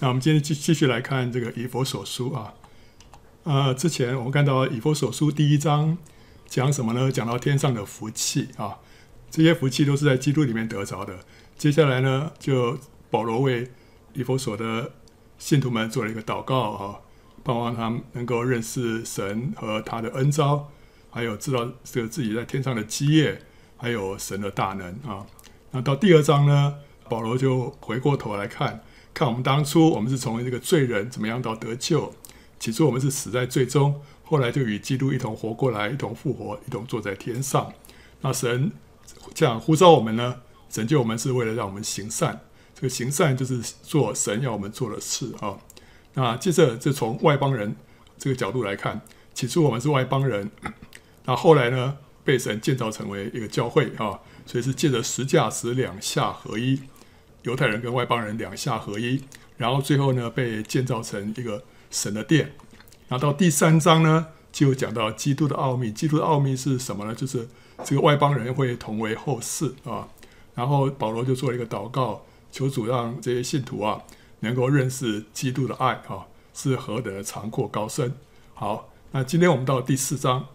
那我们今天继继续来看这个以弗所书啊。呃，之前我们看到以弗所书第一章讲什么呢？讲到天上的福气啊，这些福气都是在基督里面得着的。接下来呢，就保罗为以弗所的信徒们做了一个祷告啊，盼望他们能够认识神和他的恩召，还有知道这个自己在天上的基业，还有神的大能啊。那到第二章呢，保罗就回过头来看。看我们当初，我们是从这个罪人怎么样到得救？起初我们是死在罪中，后来就与基督一同活过来，一同复活，一同坐在天上。那神这样呼召我们呢？拯救我们是为了让我们行善。这个行善就是做神要我们做的事啊。那接着就从外邦人这个角度来看，起初我们是外邦人，那后来呢，被神建造成为一个教会啊，所以是借着十架十两下合一。犹太人跟外邦人两下合一，然后最后呢，被建造成一个神的殿。然后到第三章呢，就讲到基督的奥秘。基督的奥秘是什么呢？就是这个外邦人会同为后嗣啊。然后保罗就做了一个祷告，求主让这些信徒啊，能够认识基督的爱啊，是何等长阔高深。好，那今天我们到第四章，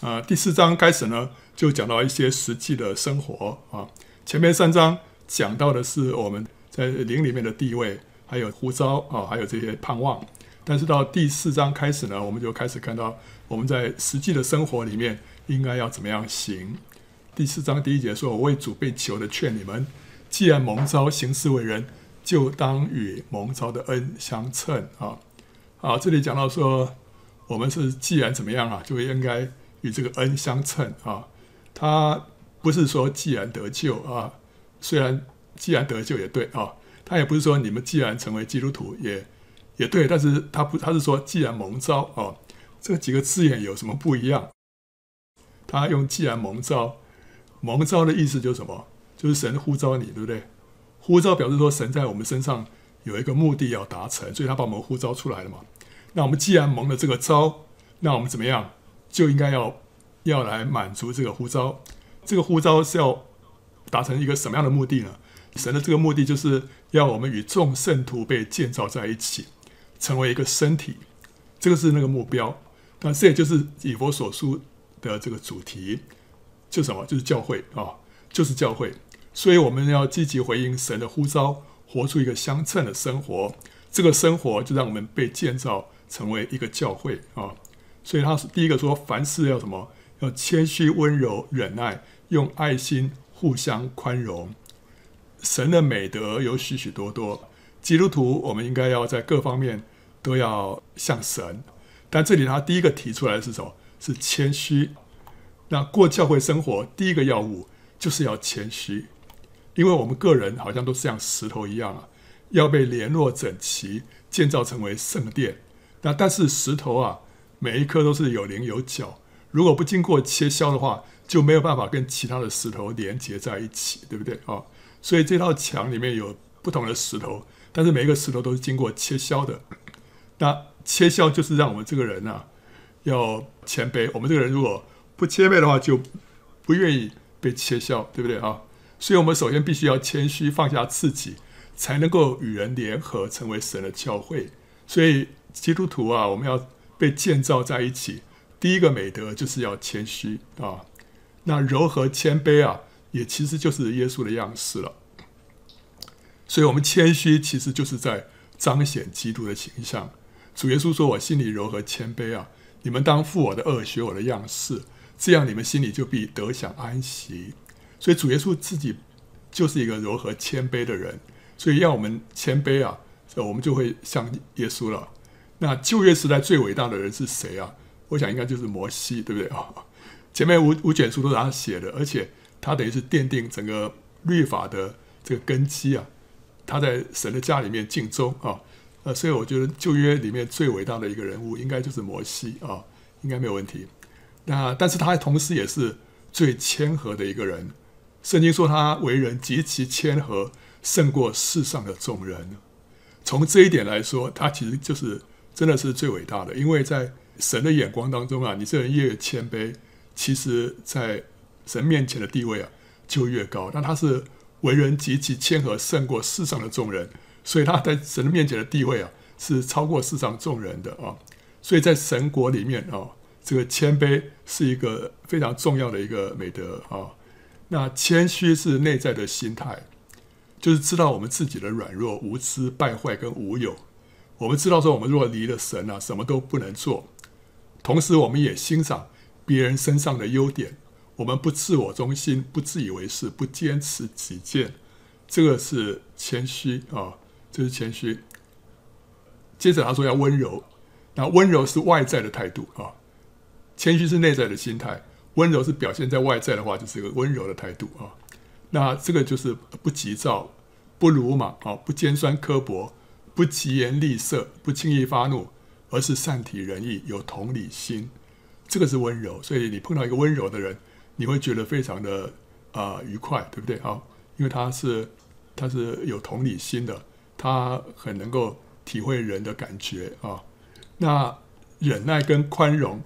啊，第四章开始呢，就讲到一些实际的生活啊。前面三章。讲到的是我们在灵里面的地位，还有呼召啊，还有这些盼望。但是到第四章开始呢，我们就开始看到我们在实际的生活里面应该要怎么样行。第四章第一节说：“我为主被囚的劝你们，既然蒙召行事为人，就当与蒙召的恩相称啊。”啊，这里讲到说，我们是既然怎么样啊，就应该与这个恩相称啊。他不是说既然得救啊。虽然既然得救也对啊，他也不是说你们既然成为基督徒也也对，但是他不他是说既然蒙召啊，这几个字眼有什么不一样？他用既然蒙召，蒙召的意思就是什么？就是神呼召你，对不对？呼召表示说神在我们身上有一个目的要达成，所以他把我们呼召出来了嘛。那我们既然蒙了这个召，那我们怎么样就应该要要来满足这个呼召？这个呼召是要。达成一个什么样的目的呢？神的这个目的就是要我们与众圣徒被建造在一起，成为一个身体，这个是那个目标。那这也就是以佛所书的这个主题，就什么？就是教会啊，就是教会。所以我们要积极回应神的呼召，活出一个相称的生活。这个生活就让我们被建造成为一个教会啊。所以他是第一个说，凡事要什么？要谦虚、温柔、忍耐，用爱心。互相宽容，神的美德有许许多多。基督徒，我们应该要在各方面都要像神。但这里他第一个提出来是什么？是谦虚。那过教会生活，第一个要务就是要谦虚，因为我们个人好像都是像石头一样啊，要被联络整齐，建造成为圣殿。那但是石头啊，每一颗都是有棱有角，如果不经过切削的话，就没有办法跟其他的石头连接在一起，对不对啊？所以这套墙里面有不同的石头，但是每一个石头都是经过切削的。那切削就是让我们这个人啊要谦卑。我们这个人如果不谦卑的话，就不愿意被切削，对不对啊？所以我们首先必须要谦虚，放下自己，才能够与人联合，成为神的教会。所以基督徒啊，我们要被建造在一起，第一个美德就是要谦虚啊。那柔和谦卑啊，也其实就是耶稣的样式了。所以，我们谦虚其实就是在彰显基督的形象。主耶稣说：“我心里柔和谦卑啊，你们当负我的轭，学我的样式，这样你们心里就必得享安息。”所以，主耶稣自己就是一个柔和谦卑的人。所以，要我们谦卑啊，我们就会像耶稣了。那旧约时代最伟大的人是谁啊？我想应该就是摩西，对不对啊？前面五五卷书都是他写的，而且他等于是奠定整个律法的这个根基啊。他在神的家里面尽忠啊，呃，所以我觉得旧约里面最伟大的一个人物应该就是摩西啊，应该没有问题。那但是他同时也是最谦和的一个人。圣经说他为人极其谦和，胜过世上的众人。从这一点来说，他其实就是真的是最伟大的，因为在神的眼光当中啊，你这人越谦卑。其实，在神面前的地位啊，就越高。那他是为人极其谦和，胜过世上的众人。所以他在神面前的地位啊，是超过世上众人的啊。所以在神国里面啊，这个谦卑是一个非常重要的一个美德啊。那谦虚是内在的心态，就是知道我们自己的软弱、无知、败坏跟无有。我们知道说，我们如果离了神啊，什么都不能做。同时，我们也欣赏别人身上的优点。我们不自我中心，不自以为是，不坚持己见。这个是谦虚啊，这是谦虚。接着他说要温柔，那温柔是外在的态度啊，谦虚是内在的心态。温柔是表现在外在的话，就是一个温柔的态度啊。那这个就是不急躁，不鲁莽啊，不尖酸刻薄，不疾言厉色，不轻易发怒，而是善体人意，有同理心。这个是温柔。所以你碰到一个温柔的人，你会觉得非常的啊、愉快，对不对啊？因为他是他是有同理心的，他很能够体会人的感觉啊。那忍耐跟宽容。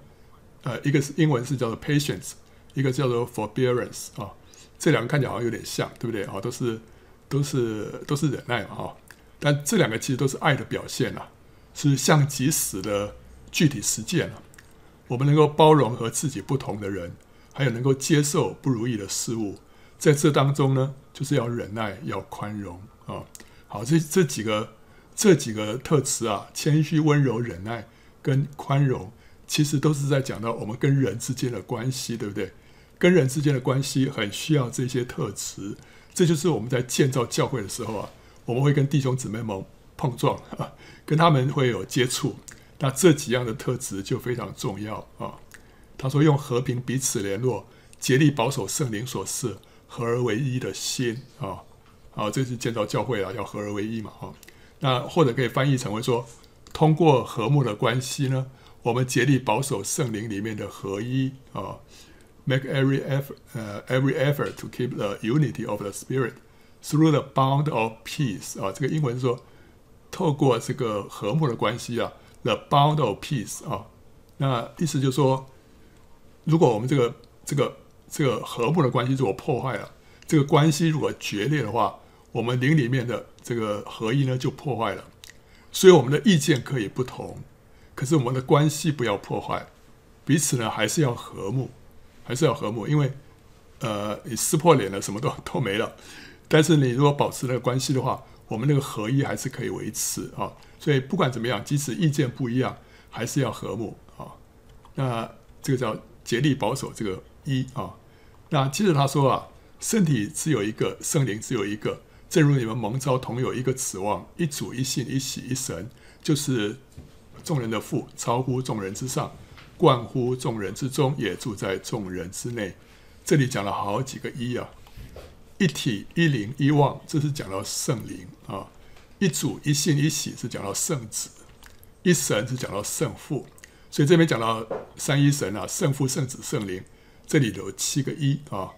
呃，一个是英文是叫做 patience，一个叫做 forbearance 啊，这两个看起来好像有点像，对不对啊？都是都是都是忍耐嘛哈，但这两个其实都是爱的表现啊，是像即死的具体实践啊。我们能够包容和自己不同的人，还有能够接受不如意的事物，在这当中呢，就是要忍耐，要宽容啊。好，这这几个这几个特质啊，谦虚、温柔、忍耐跟宽容。其实都是在讲到我们跟人之间的关系，对不对？跟人之间的关系很需要这些特质，这就是我们在建造教会的时候啊，我们会跟弟兄姊妹们碰撞，跟他们会有接触，那这几样的特质就非常重要啊。他说用和平彼此联络，竭力保守圣灵所赐，合而为一的心啊，啊，这是建造教会啊，要合而为一嘛，啊，那或者可以翻译成为说，通过和睦的关系呢。我们竭力保守圣灵里面的合一啊，make every effort，呃，every effort to keep the unity of the spirit through the bond of peace 啊，这个英文说，透过这个和睦的关系啊，the bond of peace 啊，那意思就是说，如果我们这个这个这个和睦的关系如果破坏了，这个关系如果决裂的话，我们灵里面的这个合一呢就破坏了，所以我们的意见可以不同。可是我们的关系不要破坏，彼此呢还是要和睦，还是要和睦。因为，呃，你撕破脸了，什么都都没了。但是你如果保持那个关系的话，我们那个合一还是可以维持啊。所以不管怎么样，即使意见不一样，还是要和睦啊。那这个叫竭力保守这个一啊。那接着他说啊，身体只有一个，圣灵只有一个，正如你们蒙召同有一个指望，一主一信一洗一神，就是。众人的父超乎众人之上，贯乎众人之中，也住在众人之内。这里讲了好几个一啊，一体一灵一望，这是讲到圣灵啊；一主一信一喜是讲到圣子，一神是讲到圣父。所以这边讲到三一神啊，圣父、圣子、圣灵，这里有七个一啊。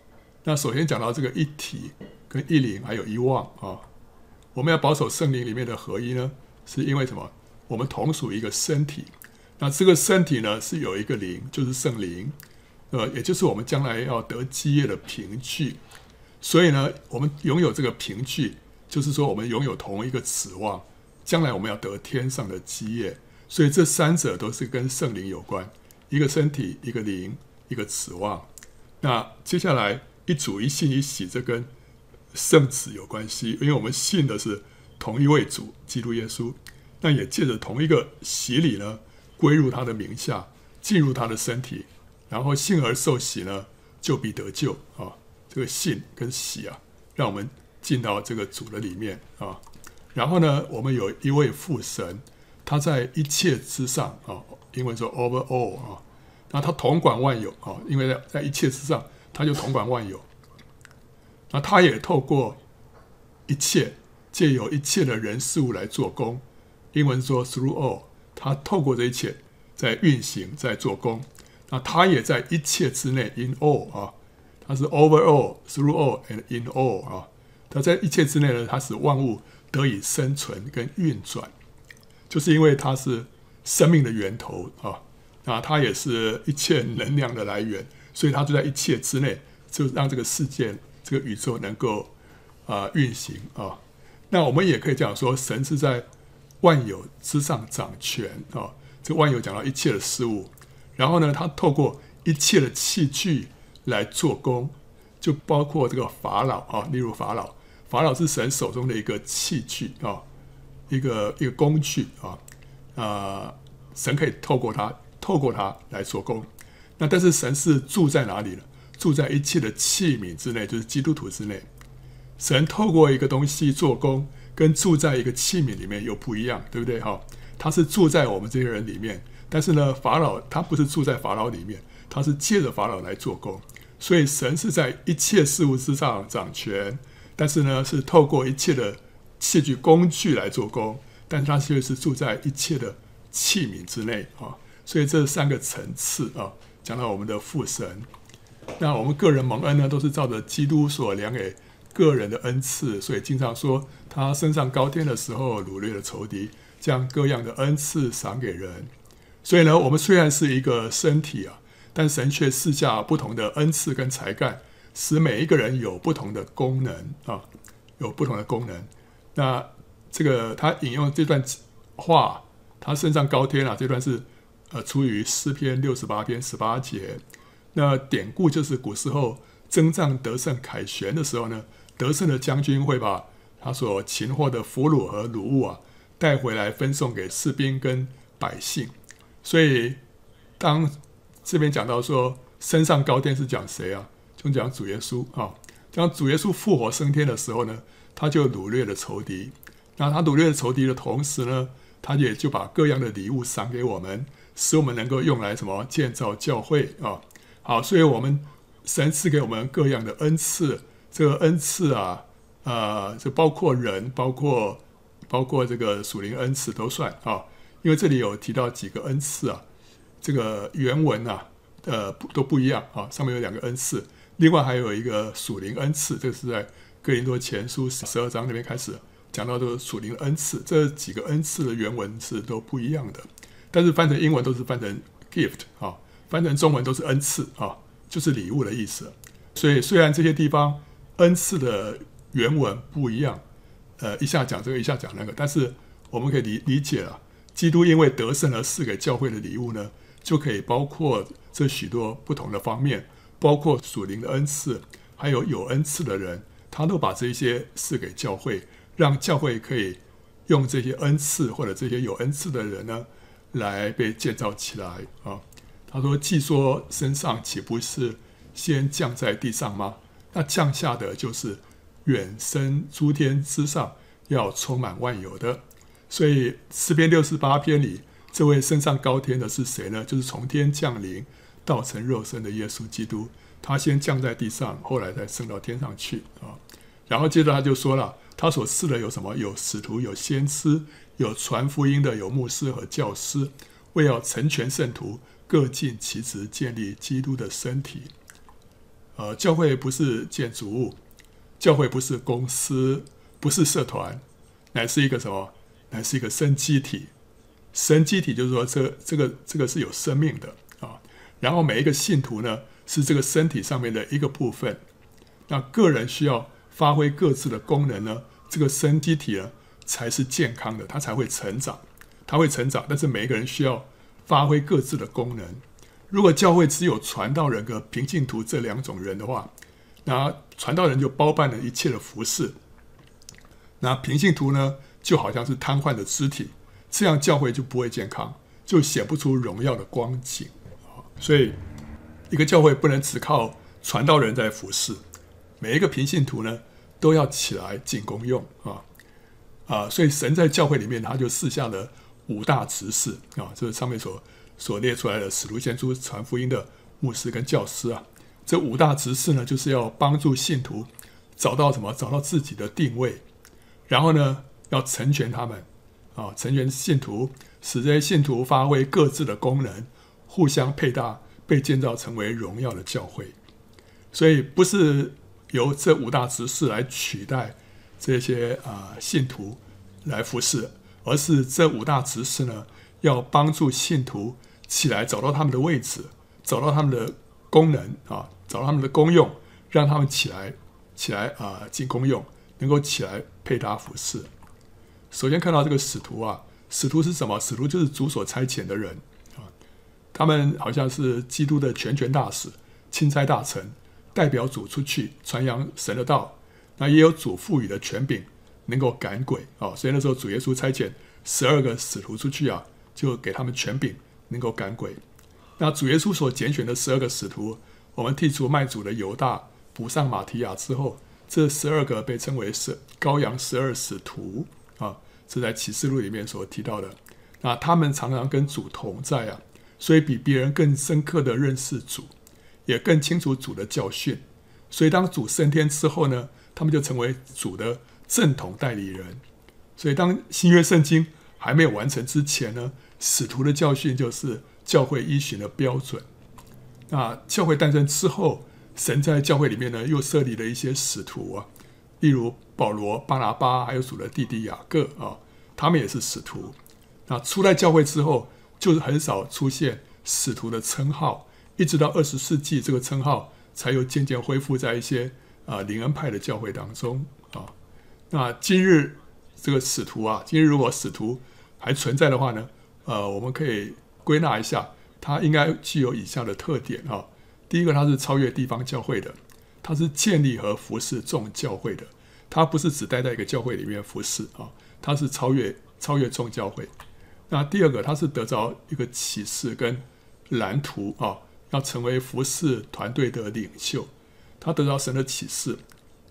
那首先讲到这个一体跟一灵，还有一望啊。我们要保守圣灵里面的合一呢，是因为什么？我们同属一个身体，那这个身体呢，是有一个灵，就是圣灵，呃，也就是我们将来要得基业的凭据。所以呢，我们拥有这个凭据，就是说我们拥有同一个指望，将来我们要得天上的基业。所以这三者都是跟圣灵有关，一个身体，一个灵，一个指望。那接下来一主一信一洗，这跟圣子有关系，因为我们信的是同一位主，基督耶稣。那也借着同一个洗礼呢，归入他的名下，进入他的身体，然后信而受洗呢，就必得救啊。这个信跟喜啊，让我们进到这个主的里面啊。然后呢，我们有一位父神，他在一切之上啊，英文说 over all 啊，那他统管万有啊，因为在在一切之上，他就统管万有。那他也透过一切，借由一切的人事物来做工。英文说 through all，他透过这一切在运行，在做工。那他也在一切之内，in all 啊，它是 over all，through all and in all 啊。它在一切之内呢，它使万物得以生存跟运转，就是因为它是生命的源头啊。那它也是一切能量的来源，所以它就在一切之内，就让这个世界、这个宇宙能够啊运行啊。那我们也可以这样说，神是在万有之上掌权啊。这万有讲到一切的事物，然后呢，他透过一切的器具来做工，就包括这个法老啊，例如法老，法老是神手中的一个器具啊，一个一个工具啊，啊、神可以透过他，透过他来做工。那但是神是住在哪里呢？住在一切的器皿之内，就是基督徒之内。神透过一个东西做工，跟住在一个器皿里面又不一样，对不对？哈，他是住在我们这些人里面，但是呢，法老他不是住在法老里面，他是借着法老来做工。所以神是在一切事物之上掌权，但是呢，是透过一切的器具工具来做工，但他却是住在一切的器皿之内啊。所以这三个层次啊，讲到我们的父神。那我们个人蒙恩呢，都是照着基督所量给个人的恩赐，所以经常说他升上高天的时候，掳掠了仇敌，将各样的恩赐赏给人。所以呢，我们虽然是一个身体啊，但神却赐下不同的恩赐跟才干，使每一个人有不同的功能啊，有不同的功能。那这个他引用这段话，他身上高天啊，这段是呃出于诗篇六十八篇十八节。那典故就是古时候征战得胜凯旋的时候呢，得胜的将军会把他所擒获的俘虏和掳物啊带回来分送给士兵跟百姓。所以当这边讲到说升上高天是讲谁啊？就讲主耶稣啊。当主耶稣复活升天的时候呢，他就掳掠了仇敌。那他掳掠了仇敌的同时呢，他也就把各样的礼物赏给我们，使我们能够用来什么建造教会啊。好，所以我们神赐给我们各样的恩赐，这个恩赐啊，呃，就包括人，包括包括这个属灵恩赐都算啊。因为这里有提到几个恩赐啊，这个原文啊，呃，不都不一样啊。上面有两个恩赐，另外还有一个属灵恩赐，这个是在哥林多前书十二章那边开始讲到这个属灵恩赐。这几个恩赐的原文是都不一样的，但是翻成英文都是翻成 gift 啊。翻成中文都是恩赐啊，就是礼物的意思。所以虽然这些地方恩赐的原文不一样，呃，一下讲这个，一下讲那个，但是我们可以理理解了。基督因为得胜而赐给教会的礼物呢，就可以包括这许多不同的方面，包括属灵的恩赐，还有有恩赐的人，他都把这些赐给教会，让教会可以用这些恩赐或者这些有恩赐的人呢，来被建造起来啊。他说：“既说升上，岂不是先降在地上吗？那降下的就是远升诸天之上，要充满万有的。所以诗篇六十八篇里，这位升上高天的是谁呢？就是从天降临，道成肉身的耶稣基督。他先降在地上，后来再升到天上去啊。然后接着他就说了，他所赐的有什么？有使徒，有先知，有传福音的，有牧师和教师，为要成全圣徒。”各尽其职，建立基督的身体。呃，教会不是建筑物，教会不是公司，不是社团，乃是一个什么？乃是一个生机体。神机体就是说，这这个这个是有生命的啊。然后每一个信徒呢，是这个身体上面的一个部分。那个人需要发挥各自的功能呢，这个生机体呢才是健康的，它才会成长，它会成长。但是每一个人需要。发挥各自的功能。如果教会只有传道人和平信徒这两种人的话，那传道人就包办了一切的服饰。那平信徒呢，就好像是瘫痪的肢体，这样教会就不会健康，就显不出荣耀的光景。所以，一个教会不能只靠传道人在服侍，每一个平信徒呢，都要起来进功用啊啊！所以神在教会里面，他就赐下了。五大执事啊，这是上面所所列出来的使徒、先知、传福音的牧师跟教师啊。这五大执事呢，就是要帮助信徒找到什么？找到自己的定位，然后呢，要成全他们啊，成全信徒，使这些信徒发挥各自的功能，互相配搭，被建造成为荣耀的教会。所以，不是由这五大执事来取代这些啊信徒来服侍。而是这五大执事呢，要帮助信徒起来，找到他们的位置，找到他们的功能啊，找到他们的功用，让他们起来，起来啊，进功用，能够起来配搭服侍。首先看到这个使徒啊，使徒是什么？使徒就是主所差遣的人啊，他们好像是基督的全权大使、钦差大臣，代表主出去传扬神的道。那也有主赋予的权柄，能够赶鬼啊。所以那时候主耶稣差遣十二个使徒出去啊，就给他们权柄，能够赶鬼。那主耶稣所拣选的十二个使徒，我们剔除卖主的犹大，补上马提亚之后，这十二个被称为是羔羊十二使徒啊。是在启示录里面所提到的，那他们常常跟主同在啊，所以比别人更深刻的认识主，也更清楚主的教训。所以当主升天之后呢，他们就成为主的正统代理人。所以当新约圣经还没有完成之前呢，使徒的教训就是教会依循的标准。那教会诞生之后，神在教会里面呢，又设立了一些使徒啊。例如保罗、巴拿巴，还有主的弟弟雅各啊，他们也是使徒。那初代教会之后，就是很少出现使徒的称号，一直到二十世纪，这个称号才又渐渐恢复在一些啊灵恩派的教会当中啊。那今日这个使徒啊，今日如果使徒还存在的话呢，呃，我们可以归纳一下，它应该具有以下的特点啊。第一个，它是超越地方教会的。他是建立和服侍众教会的，他不是只待在一个教会里面服侍啊，他是超越超越众教会。那第二个，他是得着一个启示跟蓝图啊，要成为服侍团队的领袖。他得到神的启示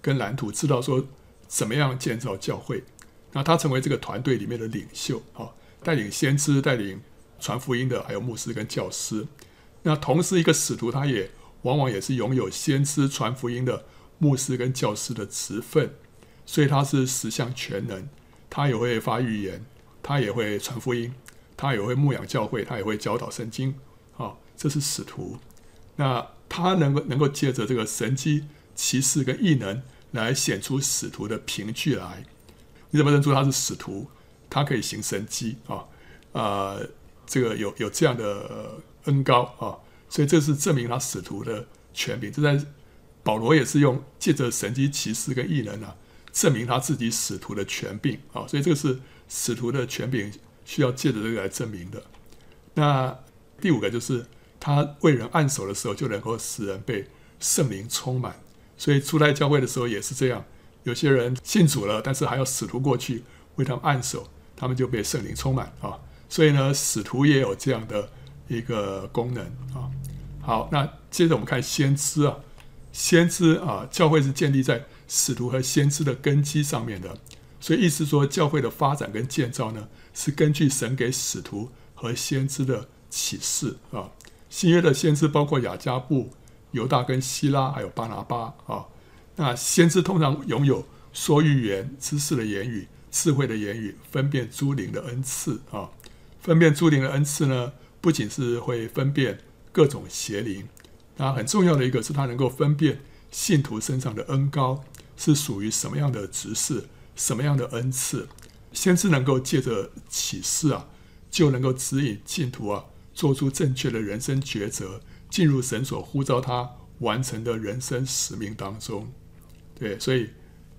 跟蓝图，知道说怎么样建造教会。那他成为这个团队里面的领袖啊，带领先知、带领传福音的，还有牧师跟教师。那同时，一个使徒他也。往往也是拥有先知传福音的牧师跟教师的职分，所以他是十项全能。他也会发预言，他也会传福音，他也会牧养教会，他也会教导圣经。啊，这是使徒。那他能够能够借着这个神迹、奇事跟异能来显出使徒的凭据来。你怎么认出他是使徒？他可以行神迹啊，呃，这个有有这样的恩膏啊。所以这是证明他使徒的权柄。这在保罗也是用借着神迹奇事跟异能啊，证明他自己使徒的权柄啊。所以这个是使徒的权柄，需要借着这个来证明的。那第五个就是他为人按手的时候，就能够使人被圣灵充满。所以初代教会的时候也是这样，有些人信主了，但是还要使徒过去为他们按手，他们就被圣灵充满啊。所以呢，使徒也有这样的一个功能啊。好，那接着我们看先知啊，先知啊，教会是建立在使徒和先知的根基上面的，所以意思说，教会的发展跟建造呢，是根据神给使徒和先知的启示啊。新约的先知包括雅加布、犹大跟希拉，还有巴拿巴啊。那先知通常拥有说预言、知识的言语、智慧的言语、分辨诸灵的恩赐啊。分辨诸灵的恩赐呢，不仅是会分辨。各种邪灵，那很重要的一个是，他能够分辨信徒身上的恩膏是属于什么样的职事，什么样的恩赐。先知能够借着启示啊，就能够指引信徒啊，做出正确的人生抉择，进入神所呼召他完成的人生使命当中。对，所以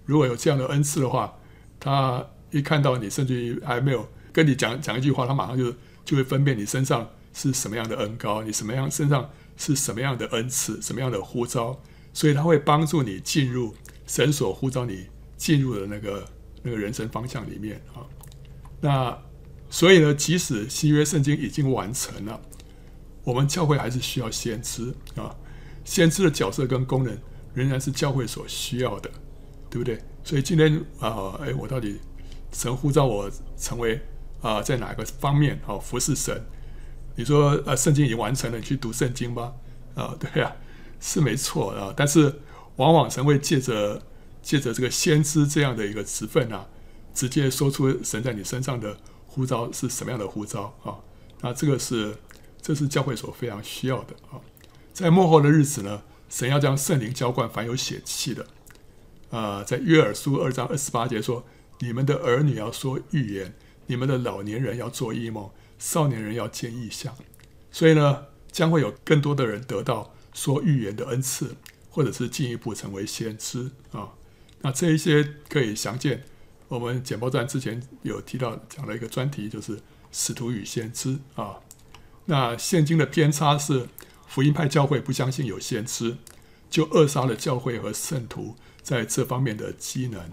如果有这样的恩赐的话，他一看到你，甚至于还没有跟你讲讲一句话，他马上就就会分辨你身上。是什么样的恩膏？你什么样身上是什么样的恩赐？什么样的呼召？所以他会帮助你进入神所呼召你进入的那个那个人生方向里面啊。那所以呢，即使新约圣经已经完成了，我们教会还是需要先知啊。先知的角色跟功能仍然是教会所需要的，对不对？所以今天啊，哎，我到底神呼召我成为啊，在哪个方面啊服侍神？你说啊，圣经已经完成了，你去读圣经吧。啊，对呀，是没错啊。但是往往神会借着借着这个先知这样的一个职分啊，直接说出神在你身上的呼召是什么样的呼召啊。那这个是这是教会所非常需要的啊。在末后的日子呢，神要将圣灵浇灌凡有血气的。啊，在约珥书二章二十八节说：“你们的儿女要说预言，你们的老年人要做异梦。”少年人要见异象，所以呢，将会有更多的人得到说预言的恩赐，或者是进一步成为先知啊。那这一些可以详见我们简报站之前有提到讲了一个专题，就是使徒与先知啊。那现今的偏差是福音派教会不相信有先知，就扼杀了教会和圣徒在这方面的机能。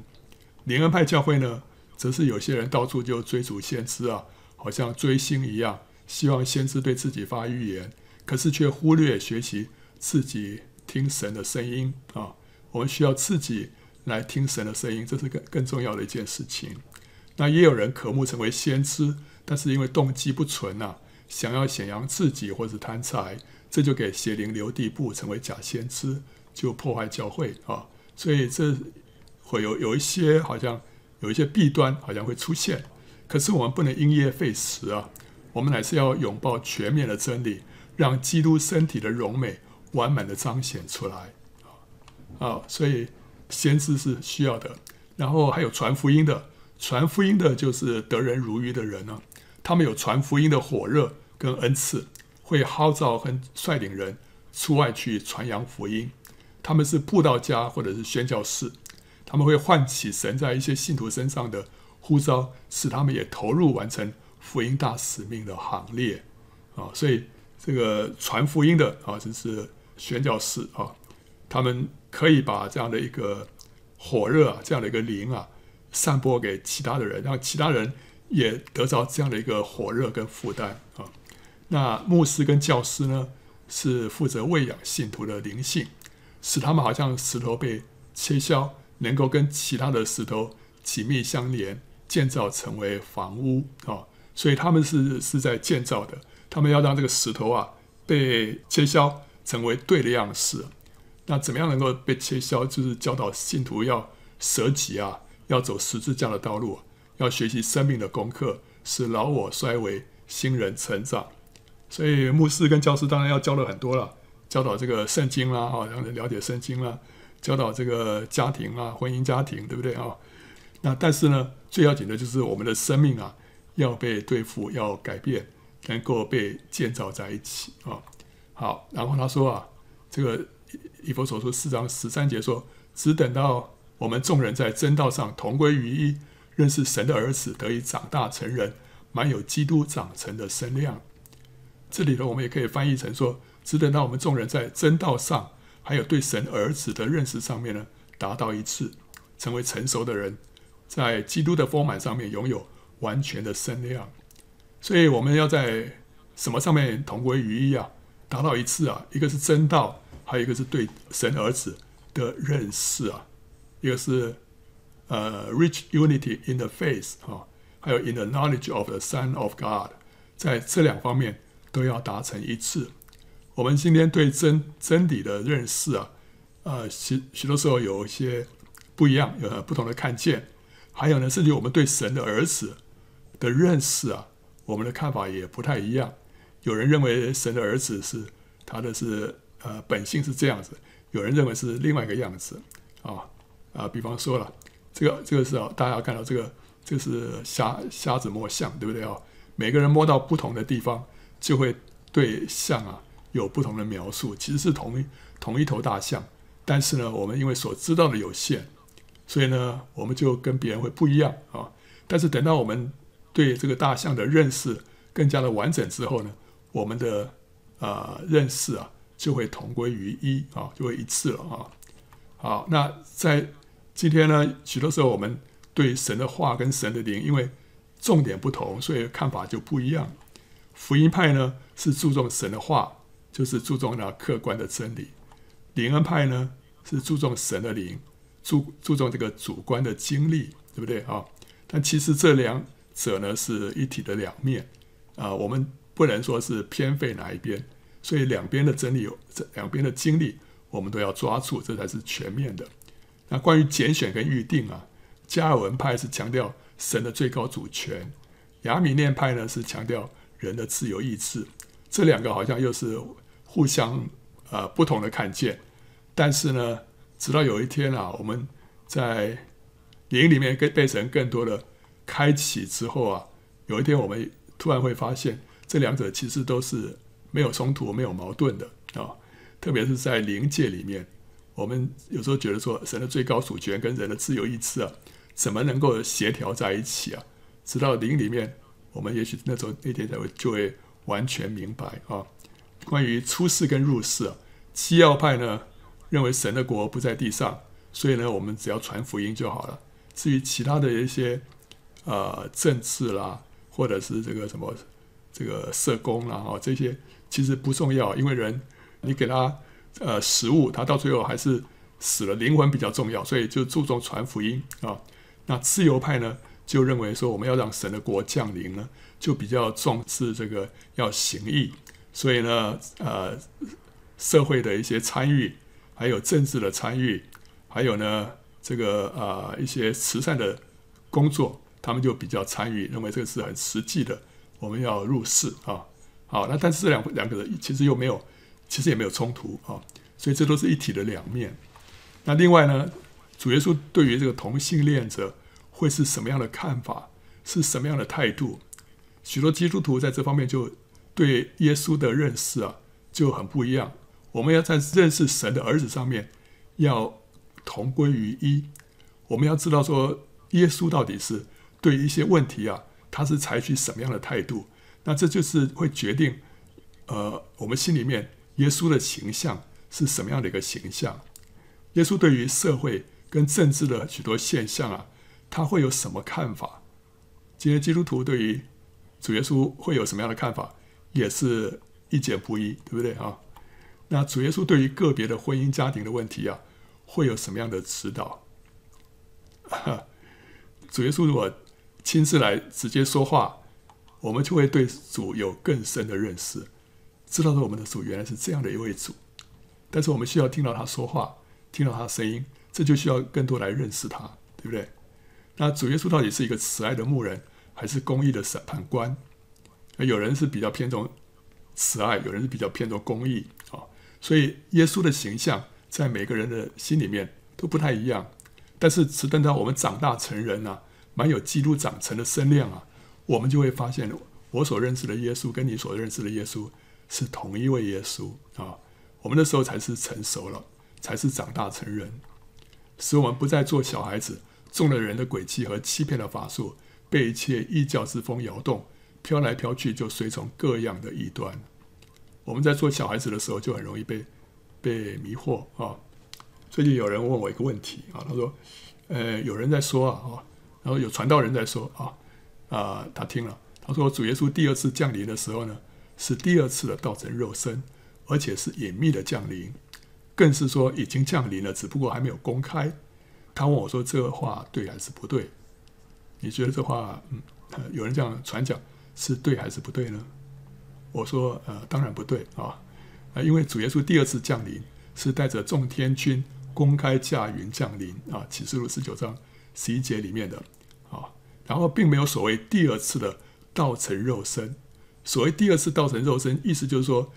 灵恩派教会呢，则是有些人到处就追逐先知啊，好像追星一样，希望先知对自己发预言，可是却忽略学习自己听神的声音啊。我们需要自己来听神的声音，这是更更重要的一件事情。那也有人渴慕成为先知，但是因为动机不纯呐、啊。想要显扬自己或是贪财，这就给邪灵留地步，成为假先知，就破坏教会啊！所以这会有有一些好像有一些弊端，好像会出现。可是我们不能因噎废食啊！我们乃是要拥抱全面的真理，让基督身体的荣美完满的彰显出来啊！所以先知是需要的，然后还有传福音的，传福音的就是得人如鱼的人呢、他们有传福音的火热。跟恩赐会号召和率领人出外去传扬福音，他们是布道家或者是宣教士，他们会唤起神在一些信徒身上的呼召，使他们也投入完成福音大使命的行列啊。所以这个传福音的啊，就是宣教士啊，他们可以把这样的一个火热啊，这样的一个灵啊，散播给其他的人，让其他人也得着这样的一个火热跟负担啊。那牧师跟教师呢，是负责喂养信徒的灵性，使他们好像石头被切削，能够跟其他的石头紧密相连，建造成为房屋啊。所以他们是是在建造的，他们要让这个石头啊被切削成为对的样式。那怎么样能够被切削？就是教导信徒要舍己啊，要走十字架的道路，要学习生命的功课，使老我衰微，新人成长。所以牧师跟教师当然要教的很多了，教导这个圣经啦，哈，让人了解圣经啦，教导这个家庭啊，婚姻家庭，对不对啊？那但是呢，最要紧的就是我们的生命啊，要被对付，要改变，能够被建造在一起啊。好，然后他说啊，这个以弗所书四章十三节说，只等到我们众人在真道上同归于一，认识神的儿子，得以长大成人，满有基督长成的身量。这里头我们也可以翻译成说，只等到我们众人在真道上，还有对神儿子的认识上面呢，达到一致，成为成熟的人，在基督的丰满上面拥有完全的身量。所以我们要在什么上面同归于一啊？达到一次啊？一个是真道，还有一个是对神儿子的认识啊。一个是呃，reach unity in the faith 啊，还有 in the knowledge of the Son of God，在这两方面。都要达成一致。我们今天对真真理的认识啊，呃，许许多时候有一些不一样，有不同的看见。还有呢，甚至我们对神的儿子的认识啊，我们的看法也不太一样。有人认为神的儿子是他的是呃本性是这样子，有人认为是另外一个样子啊啊。比方说了，这个这个是啊，大家看到这个，这是瞎瞎子摸象，对不对啊？每个人摸到不同的地方。就会对象啊有不同的描述，其实是同一同一头大象，但是呢，我们因为所知道的有限，所以呢，我们就跟别人会不一样啊。但是等到我们对这个大象的认识更加的完整之后呢，我们的啊、呃、认识啊就会同归于一啊，就会一致了啊。好，那在今天呢，许多时候我们对神的话跟神的灵，因为重点不同，所以看法就不一样。福音派呢是注重神的话，就是注重那客观的真理；灵恩派呢是注重神的灵，注注重这个主观的经历，对不对啊？但其实这两者呢是一体的两面啊，我们不能说是偏废哪一边，所以两边的真理有这两边的经历，我们都要抓住，这才是全面的。那关于拣选跟预定啊，加尔文派是强调神的最高主权，亚米念派呢是强调。人的自由意志，这两个好像又是互相呃不同的看见，但是呢，直到有一天啊，我们在灵里面跟被神更多的开启之后啊，有一天我们突然会发现，这两者其实都是没有冲突、没有矛盾的啊。特别是在灵界里面，我们有时候觉得说，神的最高主权跟人的自由意志啊，怎么能够协调在一起啊？直到灵里面，我们也许那时候那天才会就会完全明白啊。关于出世跟入世啊，基要派呢认为神的国不在地上，所以呢我们只要传福音就好了。至于其他的一些呃政治啦，或者是这个什么这个社工啦啊这些，其实不重要，因为人你给他呃食物，他到最后还是死了，灵魂比较重要，所以就注重传福音啊。那自由派呢就认为说我们要让神的国降临呢，就比较重视这个要行义。所以呢，呃，社会的一些参与，还有政治的参与，还有呢，这个呃一些慈善的工作，他们就比较参与，认为这个是很实际的。我们要入世啊，好，那但是这两两个人其实又没有，其实也没有冲突啊，所以这都是一体的两面。那另外呢，主耶稣对于这个同性恋者会是什么样的看法，是什么样的态度？许多基督徒在这方面就。对耶稣的认识啊，就很不一样。我们要在认识神的儿子上面，要同归于一。我们要知道说，耶稣到底是对一些问题啊，他是采取什么样的态度？那这就是会决定，呃，我们心里面耶稣的形象是什么样的一个形象？耶稣对于社会跟政治的许多现象啊，他会有什么看法？今天基督徒对于主耶稣会有什么样的看法？也是意见不一，对不对啊？那主耶稣对于个别的婚姻家庭的问题啊，会有什么样的指导？主耶稣如果亲自来直接说话，我们就会对主有更深的认识，知道说我们的主原来是这样的一位主。但是我们需要听到他说话，听到他的声音，这就需要更多来认识他，对不对？那主耶稣到底是一个慈爱的牧人，还是公义的审判官？有人是比较偏重慈爱，有人是比较偏重公义啊，所以耶稣的形象在每个人的心里面都不太一样。但是，直等到我们长大成人啊，蛮有基督长成的身量啊，我们就会发现，我所认识的耶稣跟你所认识的耶稣是同一位耶稣啊。我们那时候才是成熟了，才是长大成人，使我们不再做小孩子，中了人的诡计和欺骗的法术，被一切异教之风摇动。飘来飘去，就随从各样的异端。我们在做小孩子的时候，就很容易被被迷惑啊。最近有人问我一个问题啊，他说：“呃，有人在说啊，然后有传道人在说啊，啊，他听了，他说主耶稣第二次降临的时候呢，是第二次的道成肉身，而且是隐秘的降临，更是说已经降临了，只不过还没有公开。”他问我说：“这话对还是不对？你觉得这话，嗯，有人这样传讲？”是对还是不对呢？我说，呃，当然不对啊，啊，因为主耶稣第二次降临是带着众天军公开驾云降临啊，启示录十九章十一节里面的啊，然后并没有所谓第二次的道成肉身。所谓第二次道成肉身，意思就是说，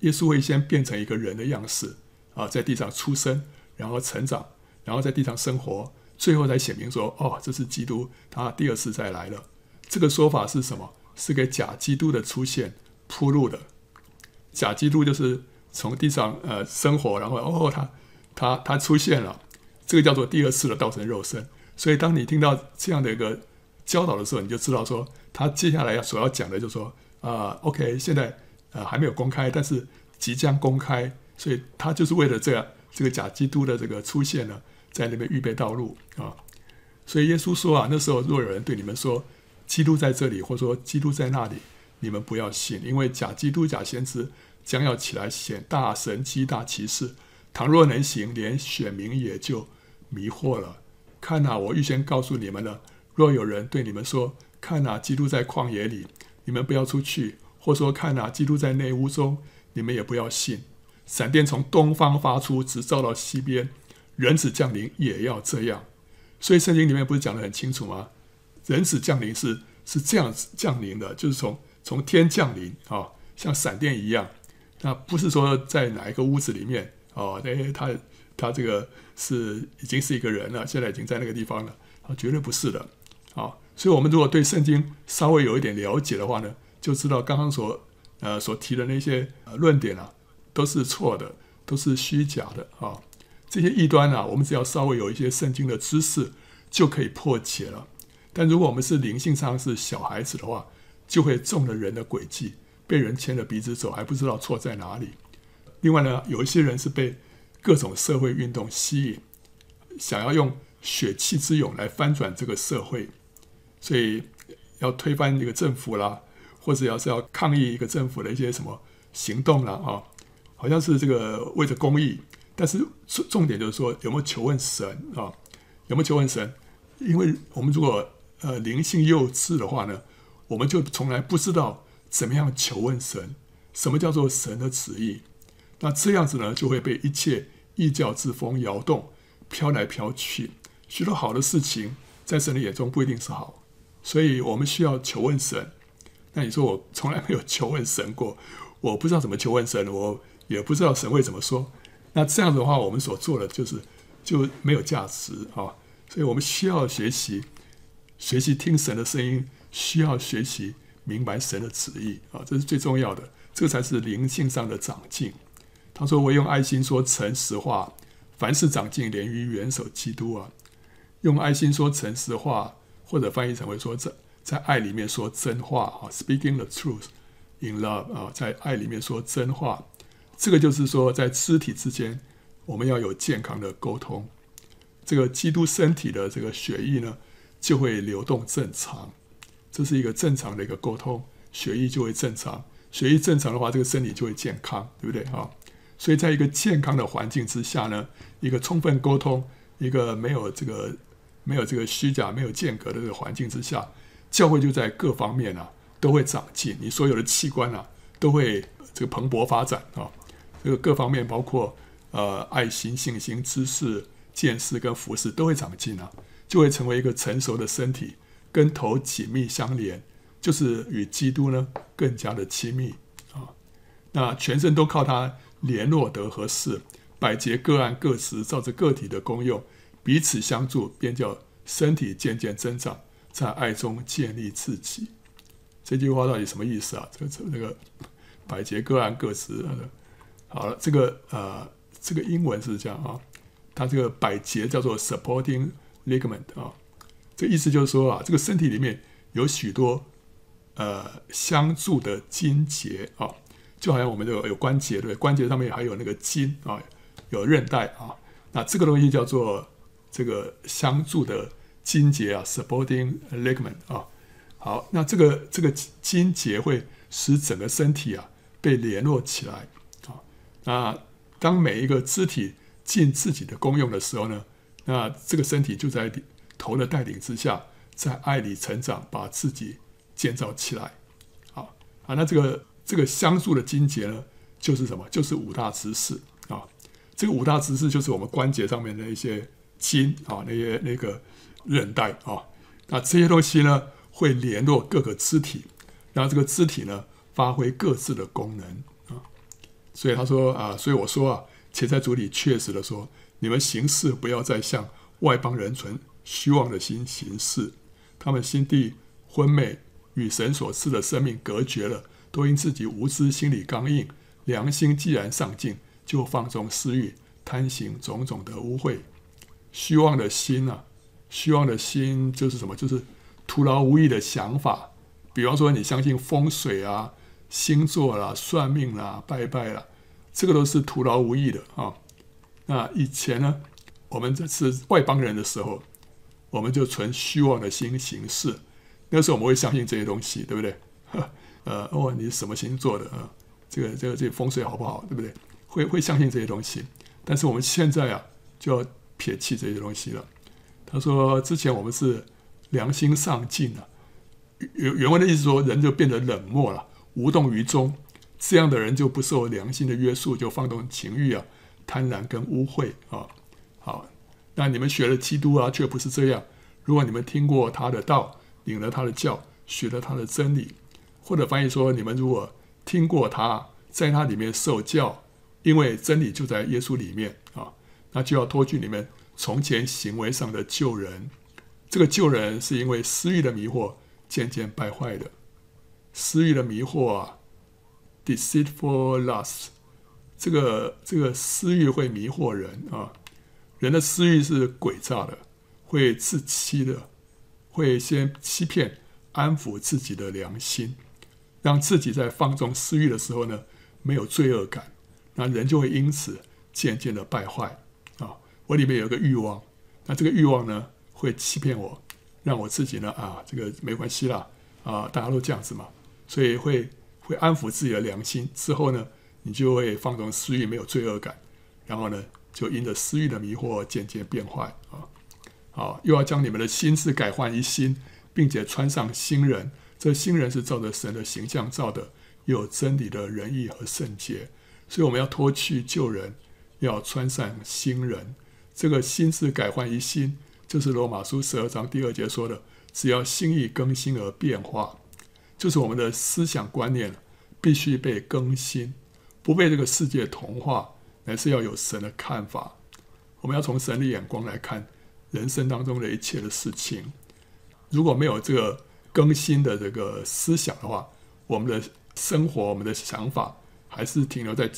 耶稣会先变成一个人的样式啊，在地上出生，然后成长，然后在地上生活，最后才显明说，哦，这是基督，他第二次再来了。这个说法是什么？是给假基督的出现铺路的，假基督就是从地上呃生活，然后哦他他他出现了，这个叫做第二次的道成肉身。所以当你听到这样的一个教导的时候，你就知道说他接下来要所要讲的就是说啊、，OK，现在呃还没有公开，但是即将公开，所以他就是为了这样这个假基督的这个出现呢，在那边预备道路啊。所以耶稣说啊，那时候若有人对你们说。基督在这里，或说基督在那里，你们不要信，因为假基督、假先知将要起来显大神迹、大奇事。倘若能行，连选民也就迷惑了。看哪，我预先告诉你们了。若有人对你们说：“看哪，基督在旷野里”，你们不要出去；或说：“看哪，基督在内屋中”，你们也不要信。闪电从东方发出，直照到西边，人子降临也要这样。所以圣经里面不是讲得很清楚吗？人子降临是是这样子降临的，就是从从天降临啊，像闪电一样。那不是说在哪一个屋子里面哦，哎，他他这个是已经是一个人了，现在已经在那个地方了啊，绝对不是的啊。所以，我们如果对圣经稍微有一点了解的话呢，就知道刚刚所呃所提的那些论点啊，都是错的，都是虚假的啊。这些异端啊，我们只要稍微有一些圣经的知识。就可以破解了。但如果我们是灵性上是小孩子的话，就会中了人的诡计，被人牵着鼻子走，还不知道错在哪里。另外呢，有一些人是被各种社会运动吸引，想要用血气之勇来翻转这个社会，所以要推翻一个政府啦，或者要是要抗议一个政府的一些什么行动啦，啊，好像是这个为了公益。但是重重点就是说，有没有求问神啊？有没有求问神？因为我们如果呃灵性幼稚的话呢，我们就从来不知道怎么样求问神，什么叫做神的旨意？那这样子呢，就会被一切异教之风摇动，飘来飘去。许多好的事情，在神的眼中不一定是好，所以我们需要求问神。那你说我从来没有求问神过，我不知道怎么求问神，我也不知道神会怎么说。那这样的话，我们所做的就是就没有价值啊。所以我们需要学习，学习听神的声音。需要学习明白神的旨意啊，这是最重要的，这才是灵性上的长进。他说：“我用爱心说诚实话，凡事长进，连于元首基督啊。用爱心说诚实话，或者翻译成为说在在爱里面说真话啊，speaking the truth in love 啊，在爱里面说真话。这个就是说，在肢体之间，我们要有健康的沟通。这个基督身体的这个血液呢，就会流动正常。”这是一个正常的一个沟通，血液就会正常。血液正常的话，这个身体就会健康，对不对啊？所以，在一个健康的环境之下呢，一个充分沟通，一个没有这个没有这个虚假、没有间隔的这个环境之下，教会就在各方面啊都会长进。你所有的器官啊都会这个蓬勃发展啊。这个各方面包括呃爱心、信心、知识、见识跟服事都会长进啊，就会成为一个成熟的身体。跟头紧密相连，就是与基督呢更加的亲密啊。那全身都靠它联络得合适，百节各按各职，照着个体的功用彼此相助，便叫身体渐渐增长，在爱中建立自己。这句话到底什么意思啊？这个这个百节各按各职。好了，这个呃，这个英文是这样啊，它这个百节叫做 supporting ligament 啊。这意思就是说啊，这个身体里面有许多呃相助的筋节啊，就好像我们这个有关节对，关节上面还有那个筋啊，有韧带啊，那这个东西叫做这个相助的筋节啊，supporting ligament 啊。好，那这个这个筋节会使整个身体啊被联络起来啊。那当每一个肢体尽自己的功用的时候呢，那这个身体就在。头的带领之下，在爱里成长，把自己建造起来。好啊，那这个这个相助的筋结呢，就是什么？就是五大职事啊。这个五大职事就是我们关节上面的一些筋啊，那些那个韧带啊。那这些东西呢，会联络各个肢体，让这个肢体呢发挥各自的功能啊。所以他说啊，所以我说啊，且在主里确实的说，你们行事不要再像外邦人存。虚妄的心行事，他们心地昏昧，与神所赐的生命隔绝了，都因自己无知，心里刚硬，良心既然丧尽，就放纵私欲，贪行种种的污秽。虚妄的心啊，虚妄的心就是什么？就是徒劳无益的想法。比方说，你相信风水啊、星座啦、算命啦、拜拜啦，这个都是徒劳无益的啊。那以前呢，我们这是外邦人的时候。我们就存虚妄的心行事，那时候我们会相信这些东西，对不对？呃，哦，你什么星座的啊？这个、这个、这个风水好不好？对不对？会会相信这些东西。但是我们现在啊，就要撇弃这些东西了。他说，之前我们是良心丧尽了，原原文的意思说，人就变得冷漠了，无动于衷。这样的人就不受良心的约束，就放纵情欲啊，贪婪跟污秽啊，好。那你们学了基督啊，却不是这样。如果你们听过他的道，领了他的教，学了他的真理，或者翻译说，你们如果听过他，在他里面受教，因为真理就在耶稣里面啊，那就要脱去你们从前行为上的旧人。这个旧人是因为私欲的迷惑渐渐败坏的。私欲的迷惑啊，deceitful lust，这个这个私欲会迷惑人啊。人的私欲是诡诈的，会自欺的，会先欺骗、安抚自己的良心，让自己在放纵私欲的时候呢，没有罪恶感，那人就会因此渐渐的败坏啊。我里面有个欲望，那这个欲望呢，会欺骗我，让我自己呢啊，这个没关系啦啊，大家都这样子嘛，所以会会安抚自己的良心之后呢，你就会放纵私欲，没有罪恶感，然后呢，就因着私欲的迷惑渐渐变坏啊。好，又要将你们的心智改换一新，并且穿上新人。这新人是照着神的形象造的，有真理的仁义和圣洁。所以我们要脱去旧人，要穿上新人。这个心思改换一新，就是罗马书十二章第二节说的：只要心意更新而变化，就是我们的思想观念必须被更新，不被这个世界同化，乃是要有神的看法。我们要从神的眼光来看。人生当中的一切的事情，如果没有这个更新的这个思想的话，我们的生活、我们的想法还是停留在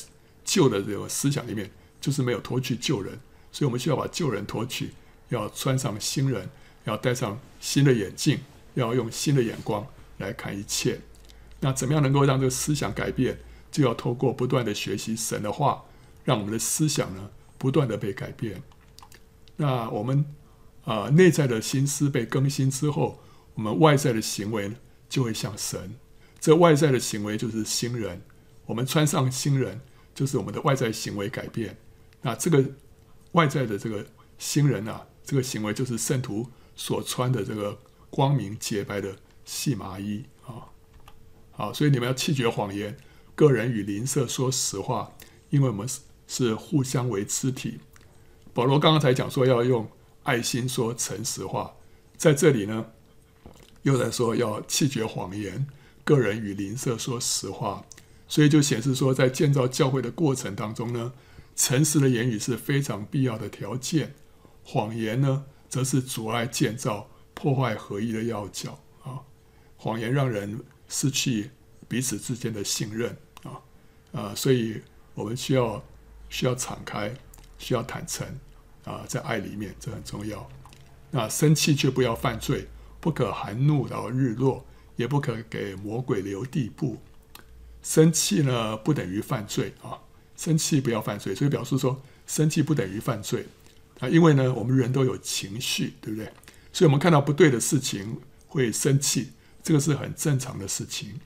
旧的这个思想里面，就是没有脱去旧人。所以，我们需要把旧人脱去，要穿上新人，要戴上新的眼镜，要用新的眼光来看一切。那怎么样能够让这个思想改变？就要透过不断的学习神的话，让我们的思想呢不断的被改变。那我们。啊，内在的心思被更新之后，我们外在的行为呢，就会像神。这外在的行为就是新人，我们穿上新人，就是我们的外在行为改变。那这个外在的这个新人啊，这个行为就是圣徒所穿的这个光明洁白的细麻衣啊。好，所以你们要弃绝谎言，个人与邻舍说实话，因为我们是是互相为肢体。保罗刚刚才讲说要用。爱心说诚实话，在这里呢，又在说要弃绝谎言，个人与邻舍说实话，所以就显示说，在建造教会的过程当中呢，诚实的言语是非常必要的条件，谎言呢，则是阻碍建造、破坏合一的要角啊。谎言让人失去彼此之间的信任啊啊，所以我们需要需要敞开，需要坦诚。啊，在爱里面，这很重要。那生气却不要犯罪，不可含怒到日落，也不可给魔鬼留地步。生气呢，不等于犯罪啊。生气不要犯罪，所以表示说，生气不等于犯罪啊。因为呢，我们人都有情绪，对不对？所以，我们看到不对的事情会生气，这个是很正常的事情。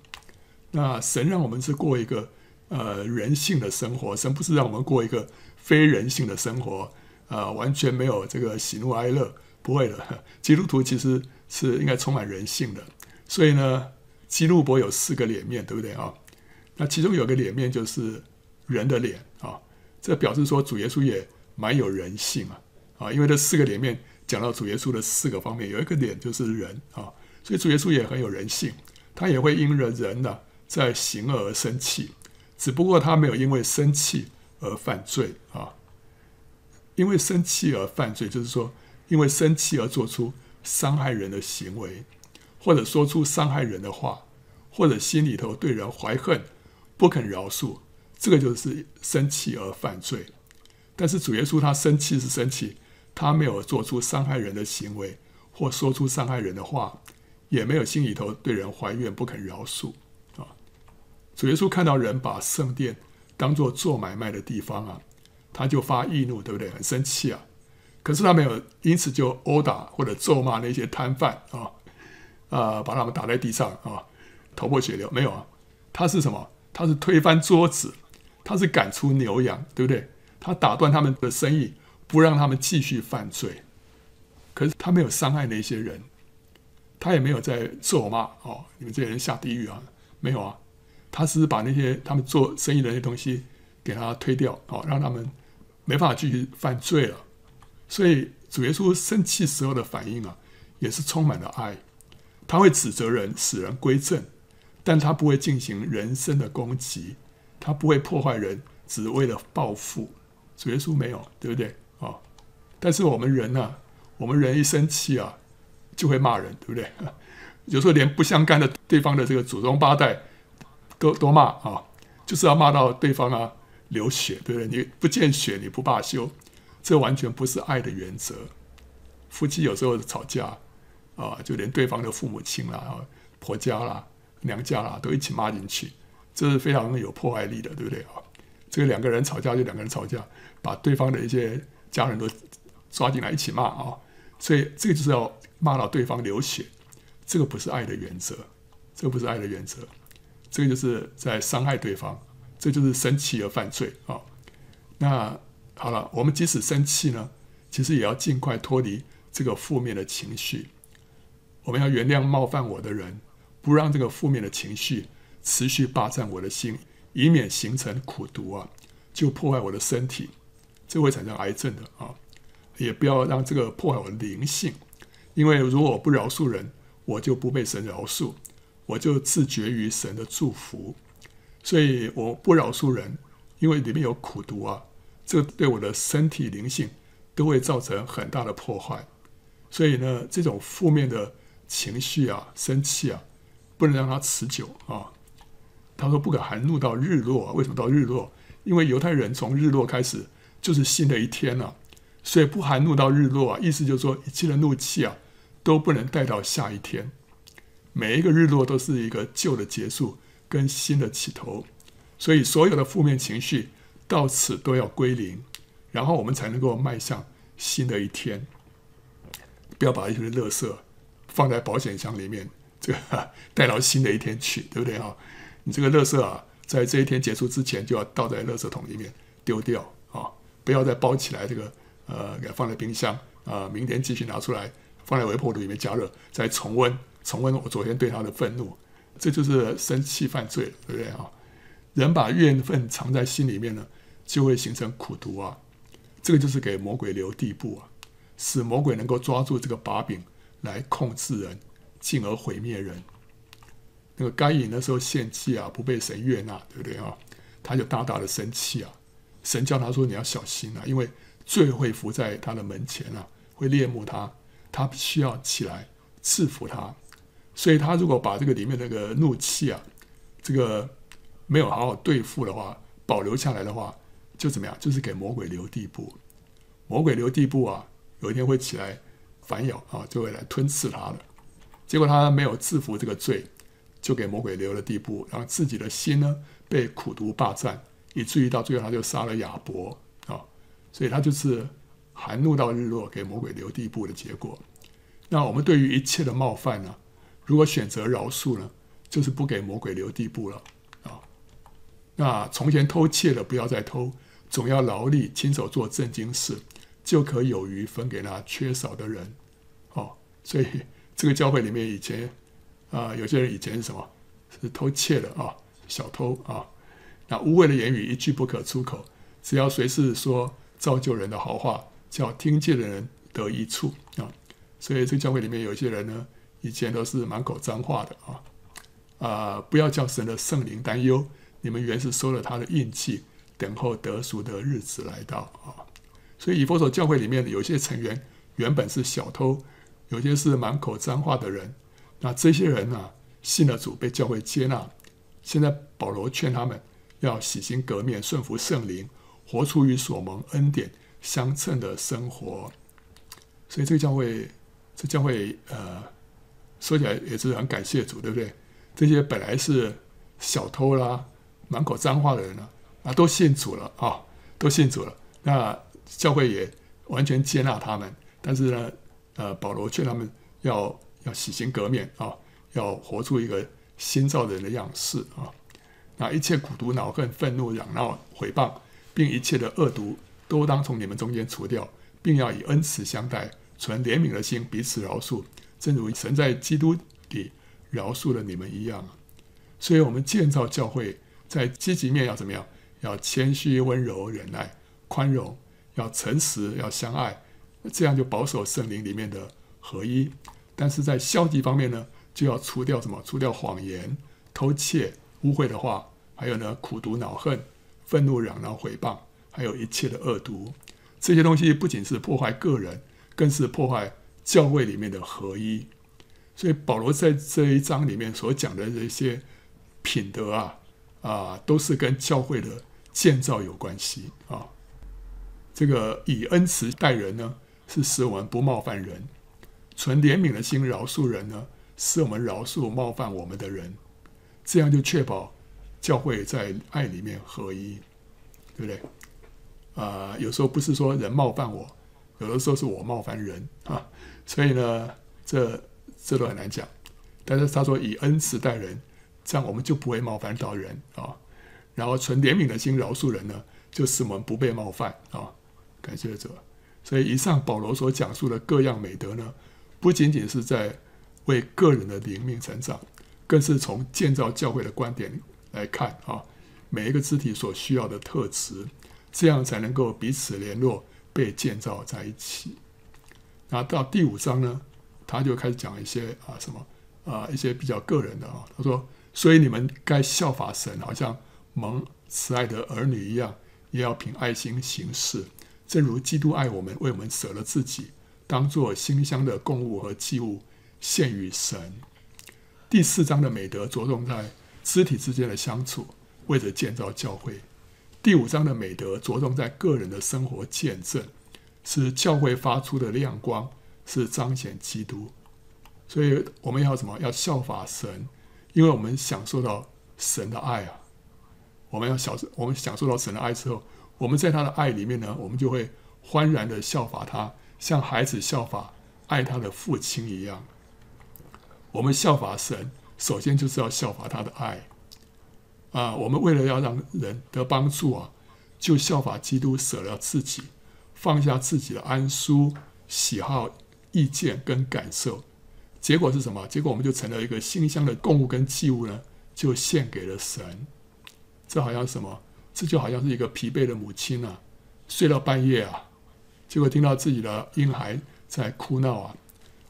那神让我们是过一个呃人性的生活，神不是让我们过一个非人性的生活。啊、呃，完全没有这个喜怒哀乐，不会的。基督徒其实是应该充满人性的，所以呢，基路伯有四个脸面，对不对啊？那其中有个脸面就是人的脸啊，这表示说主耶稣也蛮有人性啊啊，因为这四个脸面讲到主耶稣的四个方面，有一个脸就是人啊，所以主耶稣也很有人性，他也会因着人呢在行恶而生气，只不过他没有因为生气而犯罪啊。因为生气而犯罪，就是说，因为生气而做出伤害人的行为，或者说出伤害人的话，或者心里头对人怀恨，不肯饶恕，这个就是生气而犯罪。但是主耶稣他生气是生气，他没有做出伤害人的行为，或说出伤害人的话，也没有心里头对人怀怨，不肯饶恕啊。主耶稣看到人把圣殿当做做买卖的地方啊。他就发易怒，对不对？很生气啊！可是他没有因此就殴打或者咒骂那些摊贩啊，啊，把他们打在地上啊，头破血流。没有啊，他是什么？他是推翻桌子，他是赶出牛羊，对不对？他打断他们的生意，不让他们继续犯罪。可是他没有伤害那些人，他也没有在咒骂哦，你们这些人下地狱啊！没有啊，他只是把那些他们做生意的那些东西给他推掉哦，让他们。没办法继续犯罪了，所以主耶稣生气时候的反应啊，也是充满了爱。他会指责人，使人归正，但他不会进行人身的攻击，他不会破坏人，只为了报复。主耶稣没有，对不对啊？但是我们人呢、我们人一生气啊，就会骂人，对不对？有时候连不相干的对方的这个祖宗八代都都骂啊，就是要骂到对方啊。流血，对不对？你不见血，你不罢休，这完全不是爱的原则。夫妻有时候吵架啊，就连对方的父母亲啦、婆家啦、娘家啦，都一起骂进去，这是非常有破坏力的，对不对啊？这个两个人吵架就两个人吵架，把对方的一些家人都抓进来一起骂啊，所以这个就是要骂到对方流血，这个不是爱的原则，这个不是爱的原则，这个就是在伤害对方，这就是生气而犯罪啊。那好了，我们即使生气呢，其实也要尽快脱离这个负面的情绪。我们要原谅冒犯我的人，不让这个负面的情绪持续霸占我的心，以免形成苦毒啊，就破坏我的身体，这会产生癌症的啊。也不要让这个破坏我的灵性，因为如果我不饶恕人，我就不被神饶恕，我就自绝于神的祝福。所以我不饶恕人，因为里面有苦毒啊，这对我的身体灵性都会造成很大的破坏。所以呢，这种负面的情绪啊，生气啊，不能让它持久啊。他说不可含怒到日落，为什么到日落？因为犹太人从日落开始就是新的一天了啊。所以不含怒到日落啊，意思就是说，一切的怒气啊，都不能带到下一天。每一个日落都是一个旧的结束跟新的起头，所以所有的负面情绪到此都要归零，然后我们才能够迈向新的一天。不要把一些垃圾放在保险箱里面，这个带到新的一天去，对不对啊？你这个垃圾啊，在这一天结束之前就要倒在垃圾桶里面丢掉啊，不要再包起来这个。呃，给放在冰箱啊，明天继续拿出来，放在微波炉里面加热，再重温，重温我昨天对他的愤怒，这就是生气犯罪，对不对啊？人把怨愤藏在心里面呢，就会形成苦毒啊，这个就是给魔鬼留地步啊，使魔鬼能够抓住这个把柄来控制人，进而毁灭人。那个该隐那时候献祭啊，不被神悦纳，对不对啊？他就大大的生气啊，神叫他说你要小心啊，因为。罪会伏在他的门前啊，会猎慕他，他需要起来制服他。所以他如果把这个里面那个怒气啊，这个没有好好对付的话，保留下来的话，就怎么样？就是给魔鬼留地步。魔鬼留地步啊，有一天会起来反咬啊，就会来吞噬他的。结果他没有制服这个罪，就给魔鬼留了地步，然后自己的心呢被苦毒霸占，以至于到最后他就杀了亚伯啊。所以他就是含怒到日落，给魔鬼留地步的结果。那我们对于一切的冒犯呢，如果选择饶恕呢，就是不给魔鬼留地步了啊。那从前偷窃的不要再偷，总要劳力亲手做正经事，就可有余分给那缺少的人。哦，所以 这个教会里面以前啊，有些人以前是什么？是偷窃的啊，小偷啊。那无谓的言语一句不可出口，只要随时说。造就人的好话，叫听见的人得益处啊！所以这个教会里面有些人呢，以前都是满口脏话的啊啊！不要叫神的圣灵担忧，你们原是收了他的印记，等候得赎的日子来到啊！所以以弗所教会里面的有些成员原本是小偷，有些是满口脏话的人，那这些人呢、信了主，被教会接纳。现在保罗劝他们要洗心革面，顺服圣灵。活出与所蒙恩典相称的生活，所以这个教会，这教会呃，说起来也是很感谢主，对不对？这些本来是小偷啦、满口脏话的人呢，啊，都信主了啊，都信主了。那教会也完全接纳他们，但是呢，呃，保罗劝他们要要洗心革面啊，要活出一个新造人的样式啊。那一切苦毒、恼恨、愤怒、嚷闹、毁谤。并一切的恶毒都当从你们中间除掉，并要以恩慈相待，存怜悯的心，彼此饶恕，正如神在基督里饶恕了你们一样。所以，我们建造教会，在积极面要怎么样？要谦虚、温柔、忍耐、宽容，要诚实，要相爱，这样就保守圣灵里面的合一。但是在消极方面呢，就要除掉什么？除掉谎言、偷窃、污秽的话，还有呢，苦毒、恼恨。愤怒、嚷闹、毁谤，还有一切的恶毒，这些东西不仅是破坏个人，更是破坏教会里面的合一。所以保罗在这一章里面所讲的这些品德啊，啊，都是跟教会的建造有关系啊。这个以恩慈待人呢，是使我们不冒犯人；存怜悯的心饶恕人呢，使我们饶恕冒犯我们的人。这样就确保教会在爱里面合一，对不对？啊、有时候不是说人冒犯我，有的时候是我冒犯人啊。所以呢，这这都很难讲。但是他说以恩慈待人，这样我们就不会冒犯到人啊。然后存怜悯的心饶恕人呢，就使我们不被冒犯啊。感谢主。所以以上保罗所讲述的各样美德呢，不仅仅是在为个人的灵命成长，更是从建造教会的观点来看啊，每一个肢体所需要的特质，这样才能够彼此联络，被建造在一起。那到第五章呢，他就开始讲一些啊什么啊一些比较个人的啊，他说：所以你们该效法神，好像蒙慈爱的儿女一样，也要凭爱心行事。正如基督爱我们，为我们舍了自己，当作馨香的供物和祭物献与神。第四章的美德着重在肢体之间的相处，为着建造教会。第五章的美德着重在个人的生活见证，是教会发出的亮光，是彰显基督。所以我们要什么？要效法神，因为我们享受到神的爱啊！我们要享受，我们享受到神的爱之后。我们在他的爱里面呢，我们就会欢然的效法他，像孩子效法爱他的父亲一样。我们效法神，首先就是要效法他的爱。啊，我们为了要让人得帮助啊，就效法基督舍了自己，放下自己的安舒、喜好、意见跟感受。结果是什么？结果我们就成了一个馨香的供物跟祭物呢，就献给了神。这好像什么？这就好像是一个疲惫的母亲啊，睡到半夜啊，结果听到自己的婴孩在哭闹啊，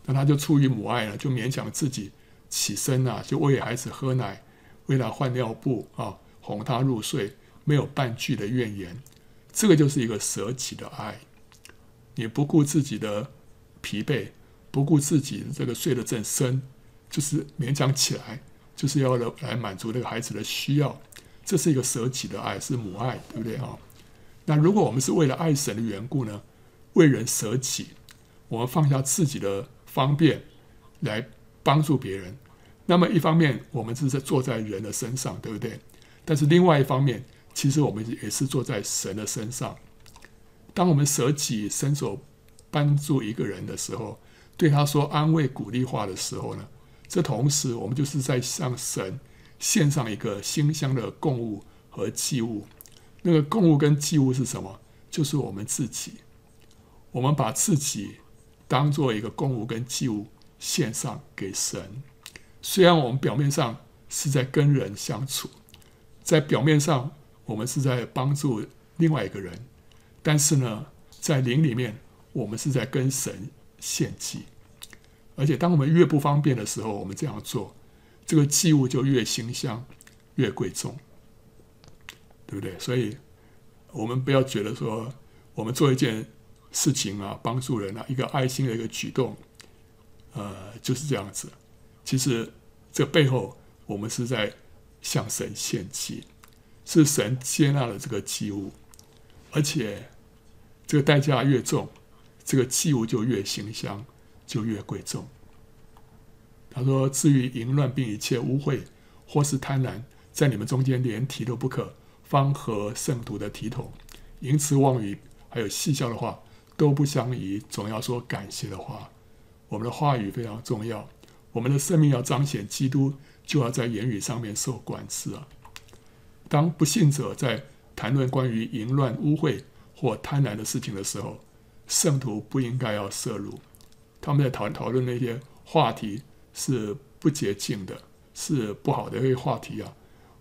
那他就出于母爱了，就勉强自己起身啊，就喂孩子喝奶，为他换尿布啊，哄他入睡，没有半句的怨言。这个就是一个舍己的爱，你不顾自己的疲惫，不顾自己这个睡得正深，就是勉强起来，就是要来满足这个孩子的需要。这是一个舍己的爱，是母爱，对不对啊？那如果我们是为了爱神的缘故呢，为人舍己，我们放下自己的方便来帮助别人，那么一方面我们是在坐在人的身上，对不对？但是另外一方面，其实我们也是坐在神的身上。当我们舍己伸手帮助一个人的时候，对他说安慰鼓励话的时候呢，这同时我们就是在向神。献上一个馨香的供物和祭物，那个供物跟祭物是什么？就是我们自己。我们把自己当做一个供物跟祭物献上给神。虽然我们表面上是在跟人相处，在表面上我们是在帮助另外一个人，但是呢，在灵里面我们是在跟神献祭。而且当我们越不方便的时候，我们这样做。这个祭物就越馨香，越贵重，对不对？所以，我们不要觉得说，我们做一件事情啊，帮助人啊，一个爱心的一个举动，呃，就是这样子。其实，这背后我们是在向神献祭，是神接纳了这个祭物，而且这个代价越重，这个祭物就越馨香，就越贵重。他说：“至于淫乱并一切污秽，或是贪婪，在你们中间连提都不可，方合圣徒的体统。淫词妄语，还有戏笑的话，都不相宜。总要说感谢的话。我们的话语非常重要，我们的生命要彰显基督，就要在言语上面受管制啊。当不信者在谈论关于淫乱、污秽或贪婪的事情的时候，圣徒不应该要涉入。他们在讨讨论那些话题。”是不洁净的，是不好的一个话题啊！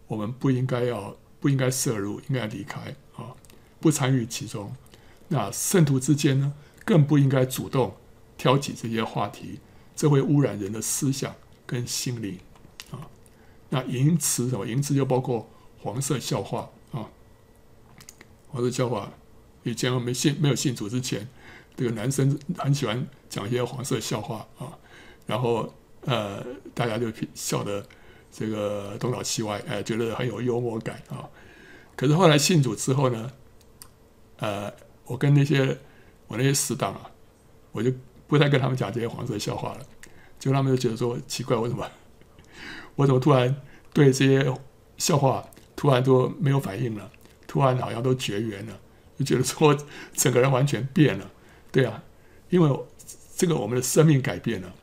我们不应该要，不应该涉入，应该离开啊，不参与其中。那圣徒之间呢，更不应该主动挑起这些话题，这会污染人的思想跟心灵啊。那淫词什么？淫词就包括黄色笑话啊，黄色笑话。以前我们信没有信主之前，这个男生很喜欢讲一些黄色笑话啊，然后。呃，大家就笑得这个东倒西歪，哎，觉得很有幽默感啊。可是后来信主之后呢，呃，我跟那些我那些死党啊，我就不再跟他们讲这些黄色笑话了。就他们就觉得说奇怪，为什么 我怎么突然对这些笑话突然都没有反应了？突然好像都绝缘了，就觉得说整个人完全变了。对啊，因为这个我们的生命改变了，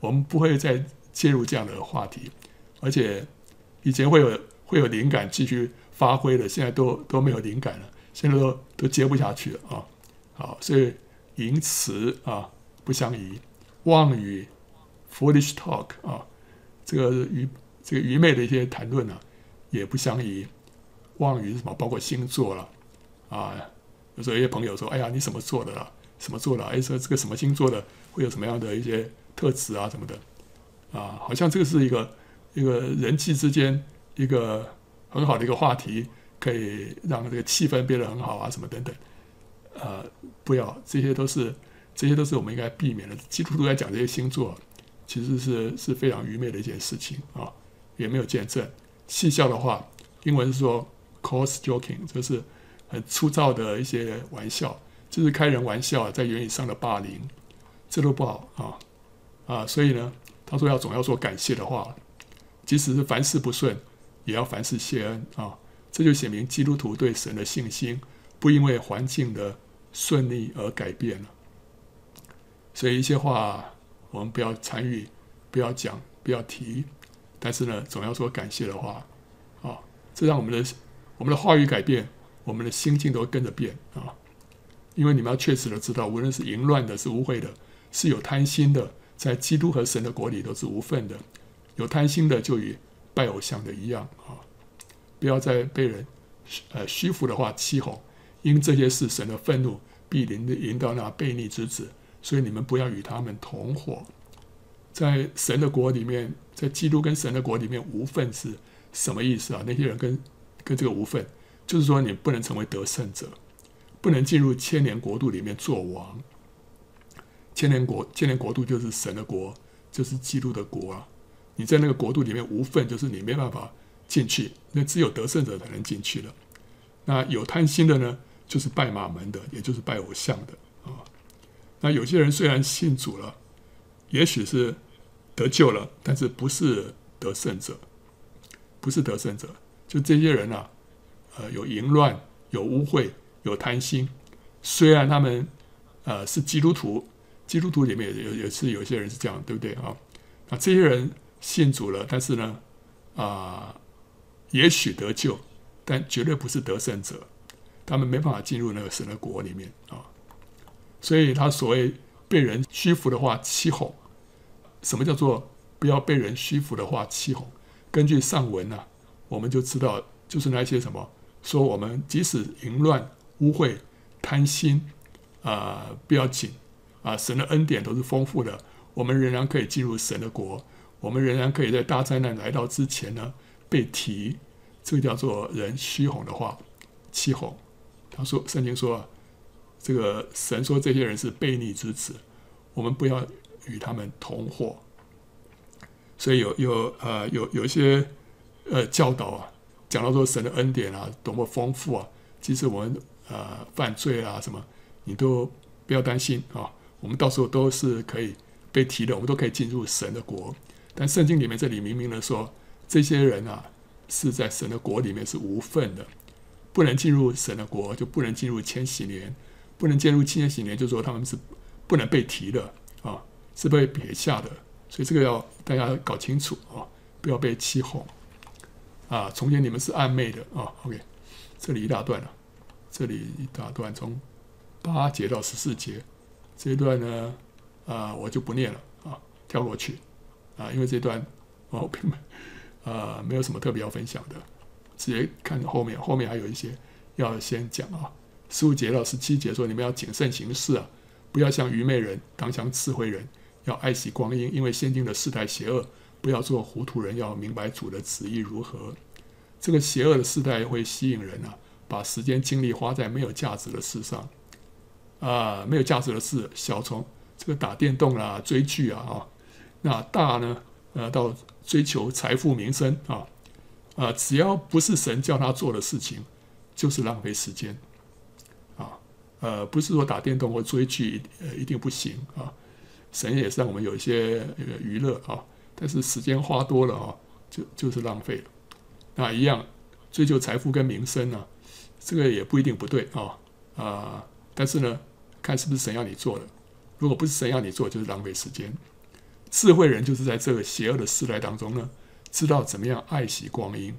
我们不会再介入这样的话题，而且以前会有会有灵感继续发挥的，现在都都没有灵感了，现在都都接不下去了啊。好，所以淫词啊不相宜，妄语。Foolish talk 啊，这个愚这个愚昧的一些谈论呢、也不相宜。妄语是什么？包括星座了啊。有时候一些朋友说：“哎呀，你什么座的了？什么座的？哎，说这个什么星座的会有什么样的一些特质啊？什么的啊？好像这个是一个一个人际之间一个很好的一个话题，可以让这个气氛变得很好啊，什么等等。呃，不要，这些都是这些都是我们应该避免的。基督徒在讲这些星座。其实是是非常愚昧的一件事情啊，也没有见证。戏笑的话，英文是说 coarse joking，就是很粗糙的一些玩笑，就是开人玩笑，在言语上的霸凌，这都不好啊啊！所以呢，他说要总要说感谢的话，即使是凡事不顺，也要凡事谢恩啊。这就显明基督徒对神的信心不因为环境的顺利而改变了。所以一些话。我们不要参与，不要讲，不要提，但是呢，总要说感谢的话，啊，这让我们的我们的话语改变，我们的心境都跟着变啊。因为你们要确实的知道，无论是淫乱的，是污秽的，是有贪心的，在基督和神的国里都是无份的。有贪心的，就与拜偶像的一样啊。不要再被人呃虚浮的话欺哄，因这些事，神的愤怒必临临到那悖逆之子。所以你们不要与他们同伙，在神的国里面，在基督跟神的国里面无份是什么意思啊？那些人跟跟这个无份，就是说你不能成为得胜者，不能进入千年国度里面做王。千年国千年国度就是神的国，就是基督的国啊！你在那个国度里面无份，就是你没办法进去，那只有得胜者才能进去了。那有贪心的呢，就是拜马门的，也就是拜偶像的啊。那有些人虽然信主了，也许是得救了，但是不是得胜者，不是得胜者。就这些人啊，呃，有淫乱，有污秽，有贪心。虽然他们呃是基督徒，基督徒里面也也是有些人是这样，对不对啊？那这些人信主了，但是呢，啊、也许得救，但绝对不是得胜者。他们没办法进入那个神的国里面啊。所以他所谓被人屈服的话欺哄，什么叫做不要被人屈服的话欺哄？根据上文呢、我们就知道，就是那些什么说我们即使淫乱、污秽、贪心，啊、不要紧啊，神的恩典都是丰富的，我们仍然可以进入神的国，我们仍然可以在大灾难来到之前呢被提，这个叫做人虚哄的话欺哄。他说圣经说。这个神说这些人是悖逆之子，我们不要与他们同伙。所以有有呃有有一些呃教导啊，讲到说神的恩典啊多么丰富啊，即使我们呃犯罪啊什么，你都不要担心啊，我们到时候都是可以被提的，我们都可以进入神的国。但圣经里面这里明明的说，这些人啊是在神的国里面是无份的，不能进入神的国，就不能进入千禧年。不能进入千禧年，就说他们是不能被提的啊，是被撇下的，所以这个要大家搞清楚啊，不要被欺哄啊。从前你们是暗昧的啊，OK，这里一大段了，这里一大段从八节到十四节这一段呢啊，我就不念了啊，跳过去啊，因为这段我并没 啊没有什么特别要分享的，直接看后面，后面还有一些要先讲啊。十五节到十七节说：“你们要谨慎行事啊，不要像愚昧人，当像智慧人，要爱惜光阴，因为现今的世代邪恶。不要做糊涂人，要明白主的旨意如何。这个邪恶的世代会吸引人啊，把时间精力花在没有价值的事上啊，没有价值的事，小从这个打电动啊、追剧啊啊，那大呢，呃，到追求财富名声啊啊，只要不是神叫他做的事情，就是浪费时间。”啊呃，不是说打电动或追剧呃一定不行啊。神也是让我们有一些娱乐啊，但是时间花多了啊，就就是浪费了。那一样追求财富跟名声呢、啊，这个也不一定不对啊啊，但是呢，看是不是神要你做的。如果不是神要你做，就是浪费时间。智慧人就是在这个邪恶的时代当中呢，知道怎么样爱惜光阴。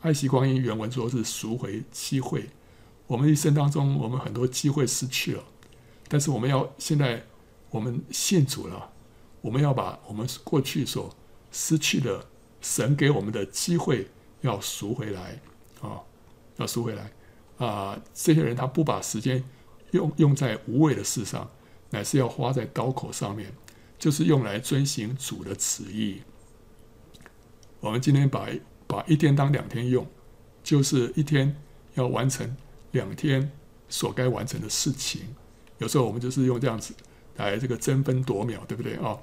爱惜光阴原文说是赎回机会。我们一生当中，我们很多机会失去了，但是我们要现在我们信主了，我们要把我们过去所失去的神给我们的机会要赎回来啊，要赎回来啊！这些人他不把时间用用在无谓的事上。乃是要花在刀口上面，就是用来遵行主的旨意。我们今天把把一天当两天用，就是一天要完成两天所该完成的事情。有时候我们就是用这样子来这个争分夺秒，对不对啊？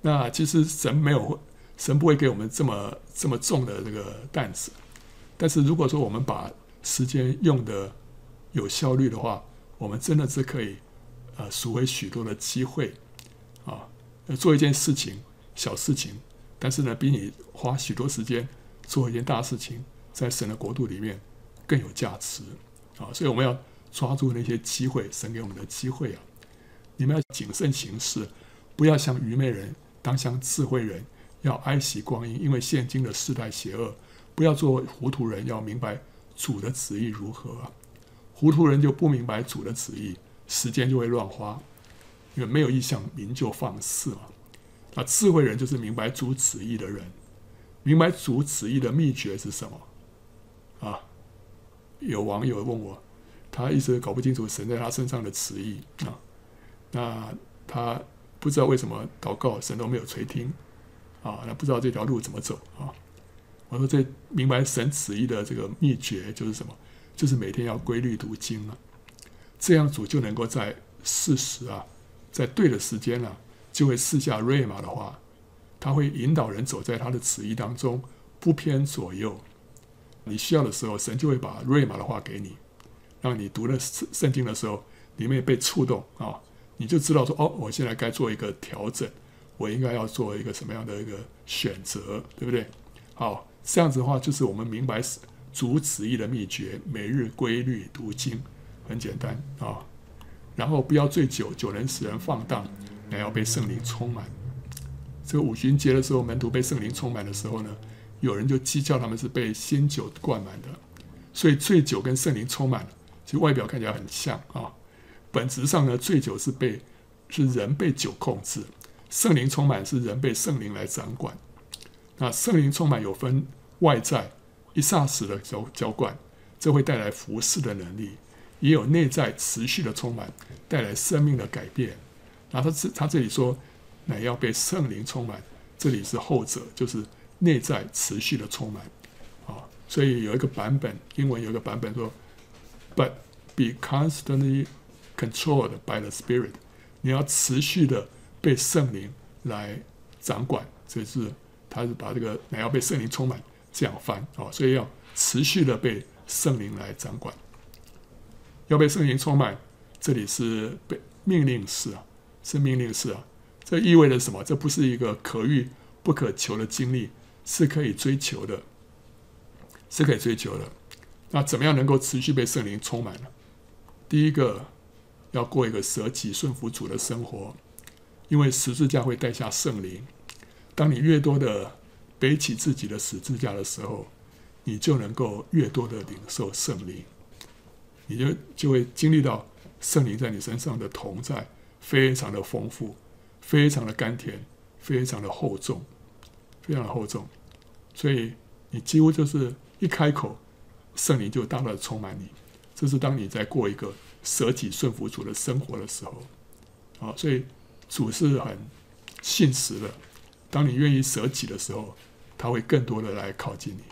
那其实神没有，神不会给我们这么这么重的这个担子。但是如果说我们把时间用的有效率的话，我们真的是可以。呃，赎回许多的机会，啊，做一件事情，小事情，但是呢，比你花许多时间做一件大事情，在神的国度里面更有价值，啊，所以我们要抓住那些机会，神给我们的机会啊，你们要谨慎行事，不要像愚昧人，当像智慧人，要爱惜光阴，因为现今的世代邪恶，不要做糊涂人，要明白主的旨意如何啊，糊涂人就不明白主的旨意。时间就会乱花，因为没有意向，民就放肆嘛。那智慧人就是明白主旨意的人，明白主旨意的秘诀是什么？啊，有网友问我，他一直搞不清楚神在他身上的旨意啊，那他不知道为什么祷告神都没有垂听啊，那不知道这条路怎么走啊？我说这明白神旨意的这个秘诀就是什么？就是每天要规律读经啊。这样主就能够在适时啊，在对的时间呢、啊，就会赐下瑞玛的话，他会引导人走在他的旨意当中，不偏左右。你需要的时候，神就会把瑞玛的话给你，让你读了圣圣经的时候，里面被触动啊，你就知道说哦，我现在该做一个调整，我应该要做一个什么样的一个选择，对不对？好，这样子的话，就是我们明白主旨意的秘诀，每日规律读经。很简单啊、然后不要醉酒，酒能使人放荡，还要被圣灵充满。这个五旬节的时候，门徒被圣灵充满的时候呢，有人就讥笑他们是被新酒灌满的。所以醉酒跟圣灵充满，其实外表看起来很像啊、本质上呢，醉酒是被是人被酒控制，圣灵充满是人被圣灵来掌管。那圣灵充满有分外在一霎时的浇浇灌，这会带来服侍的能力。也有内在持续的充满，带来生命的改变。然后他这他这里说，乃要被圣灵充满，这里是后者，就是内在持续的充满。啊，所以有一个版本，英文有一个版本说，But be constantly controlled by the Spirit。你要持续的被圣灵来掌管。这是他是把这个乃要被圣灵充满这样翻啊，所以要持续的被圣灵来掌管。要被圣灵充满，这里是被命令式啊，是命令式啊。这意味着什么？这不是一个可遇不可求的经历，是可以追求的，是可以追求的。那怎么样能够持续被圣灵充满呢？第一个，要过一个舍己顺服主的生活，因为十字架会带下圣灵。当你越多的背起自己的十字架的时候，你就能够越多的领受圣灵。你就就会经历到圣灵在你身上的同在，非常的丰富，非常的甘甜，非常的厚重，非常的厚重。所以你几乎就是一开口，圣灵就大大的充满你。这是当你在过一个舍己顺服主的生活的时候，啊，所以主是很信实的。当你愿意舍己的时候，他会更多的来靠近你。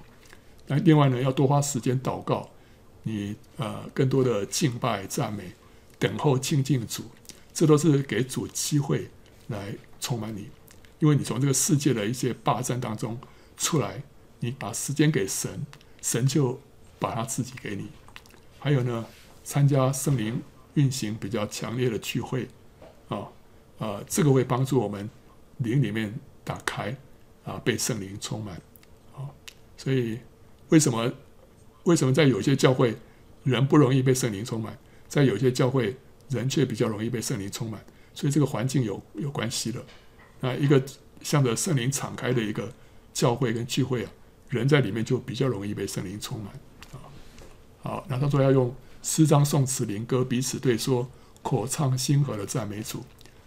那另外呢，要多花时间祷告。你呃，更多的敬拜、赞美、等候、亲近主，这都是给主机会来充满你。因为你从这个世界的一些霸占当中出来，你把时间给神，神就把他自己给你。还有呢，参加圣灵运行比较强烈的聚会啊，呃，这个会帮助我们灵里面打开啊，被圣灵充满啊。所以为什么为什么在有些教会人不容易被圣灵充满，在有些教会人却比较容易被圣灵充满？所以这个环境有有关系的。啊，一个向着圣灵敞开的一个教会跟聚会啊，人在里面就比较容易被圣灵充满啊。好，那他说要用诗章、颂词、灵歌彼此对说，口唱心和的赞美主。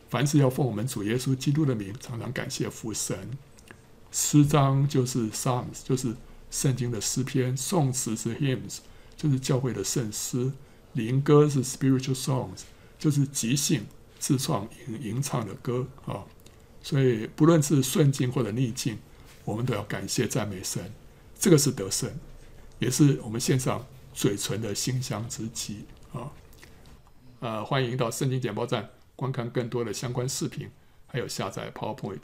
凡事要奉我们主耶稣基督的名，常常感谢父神。诗章就是 Psalms，就是圣经的诗篇；颂词是 Hymns，就是教会的圣诗；灵歌是 Spiritual Songs，就是即兴自创吟吟唱的歌啊。所以，不论是顺境或者逆境，我们都要感谢赞美神。这个是得胜，也是我们献上嘴唇的馨香之祭啊！呃，欢迎到圣经简报站观看更多的相关视频，还有下载 PowerPoint。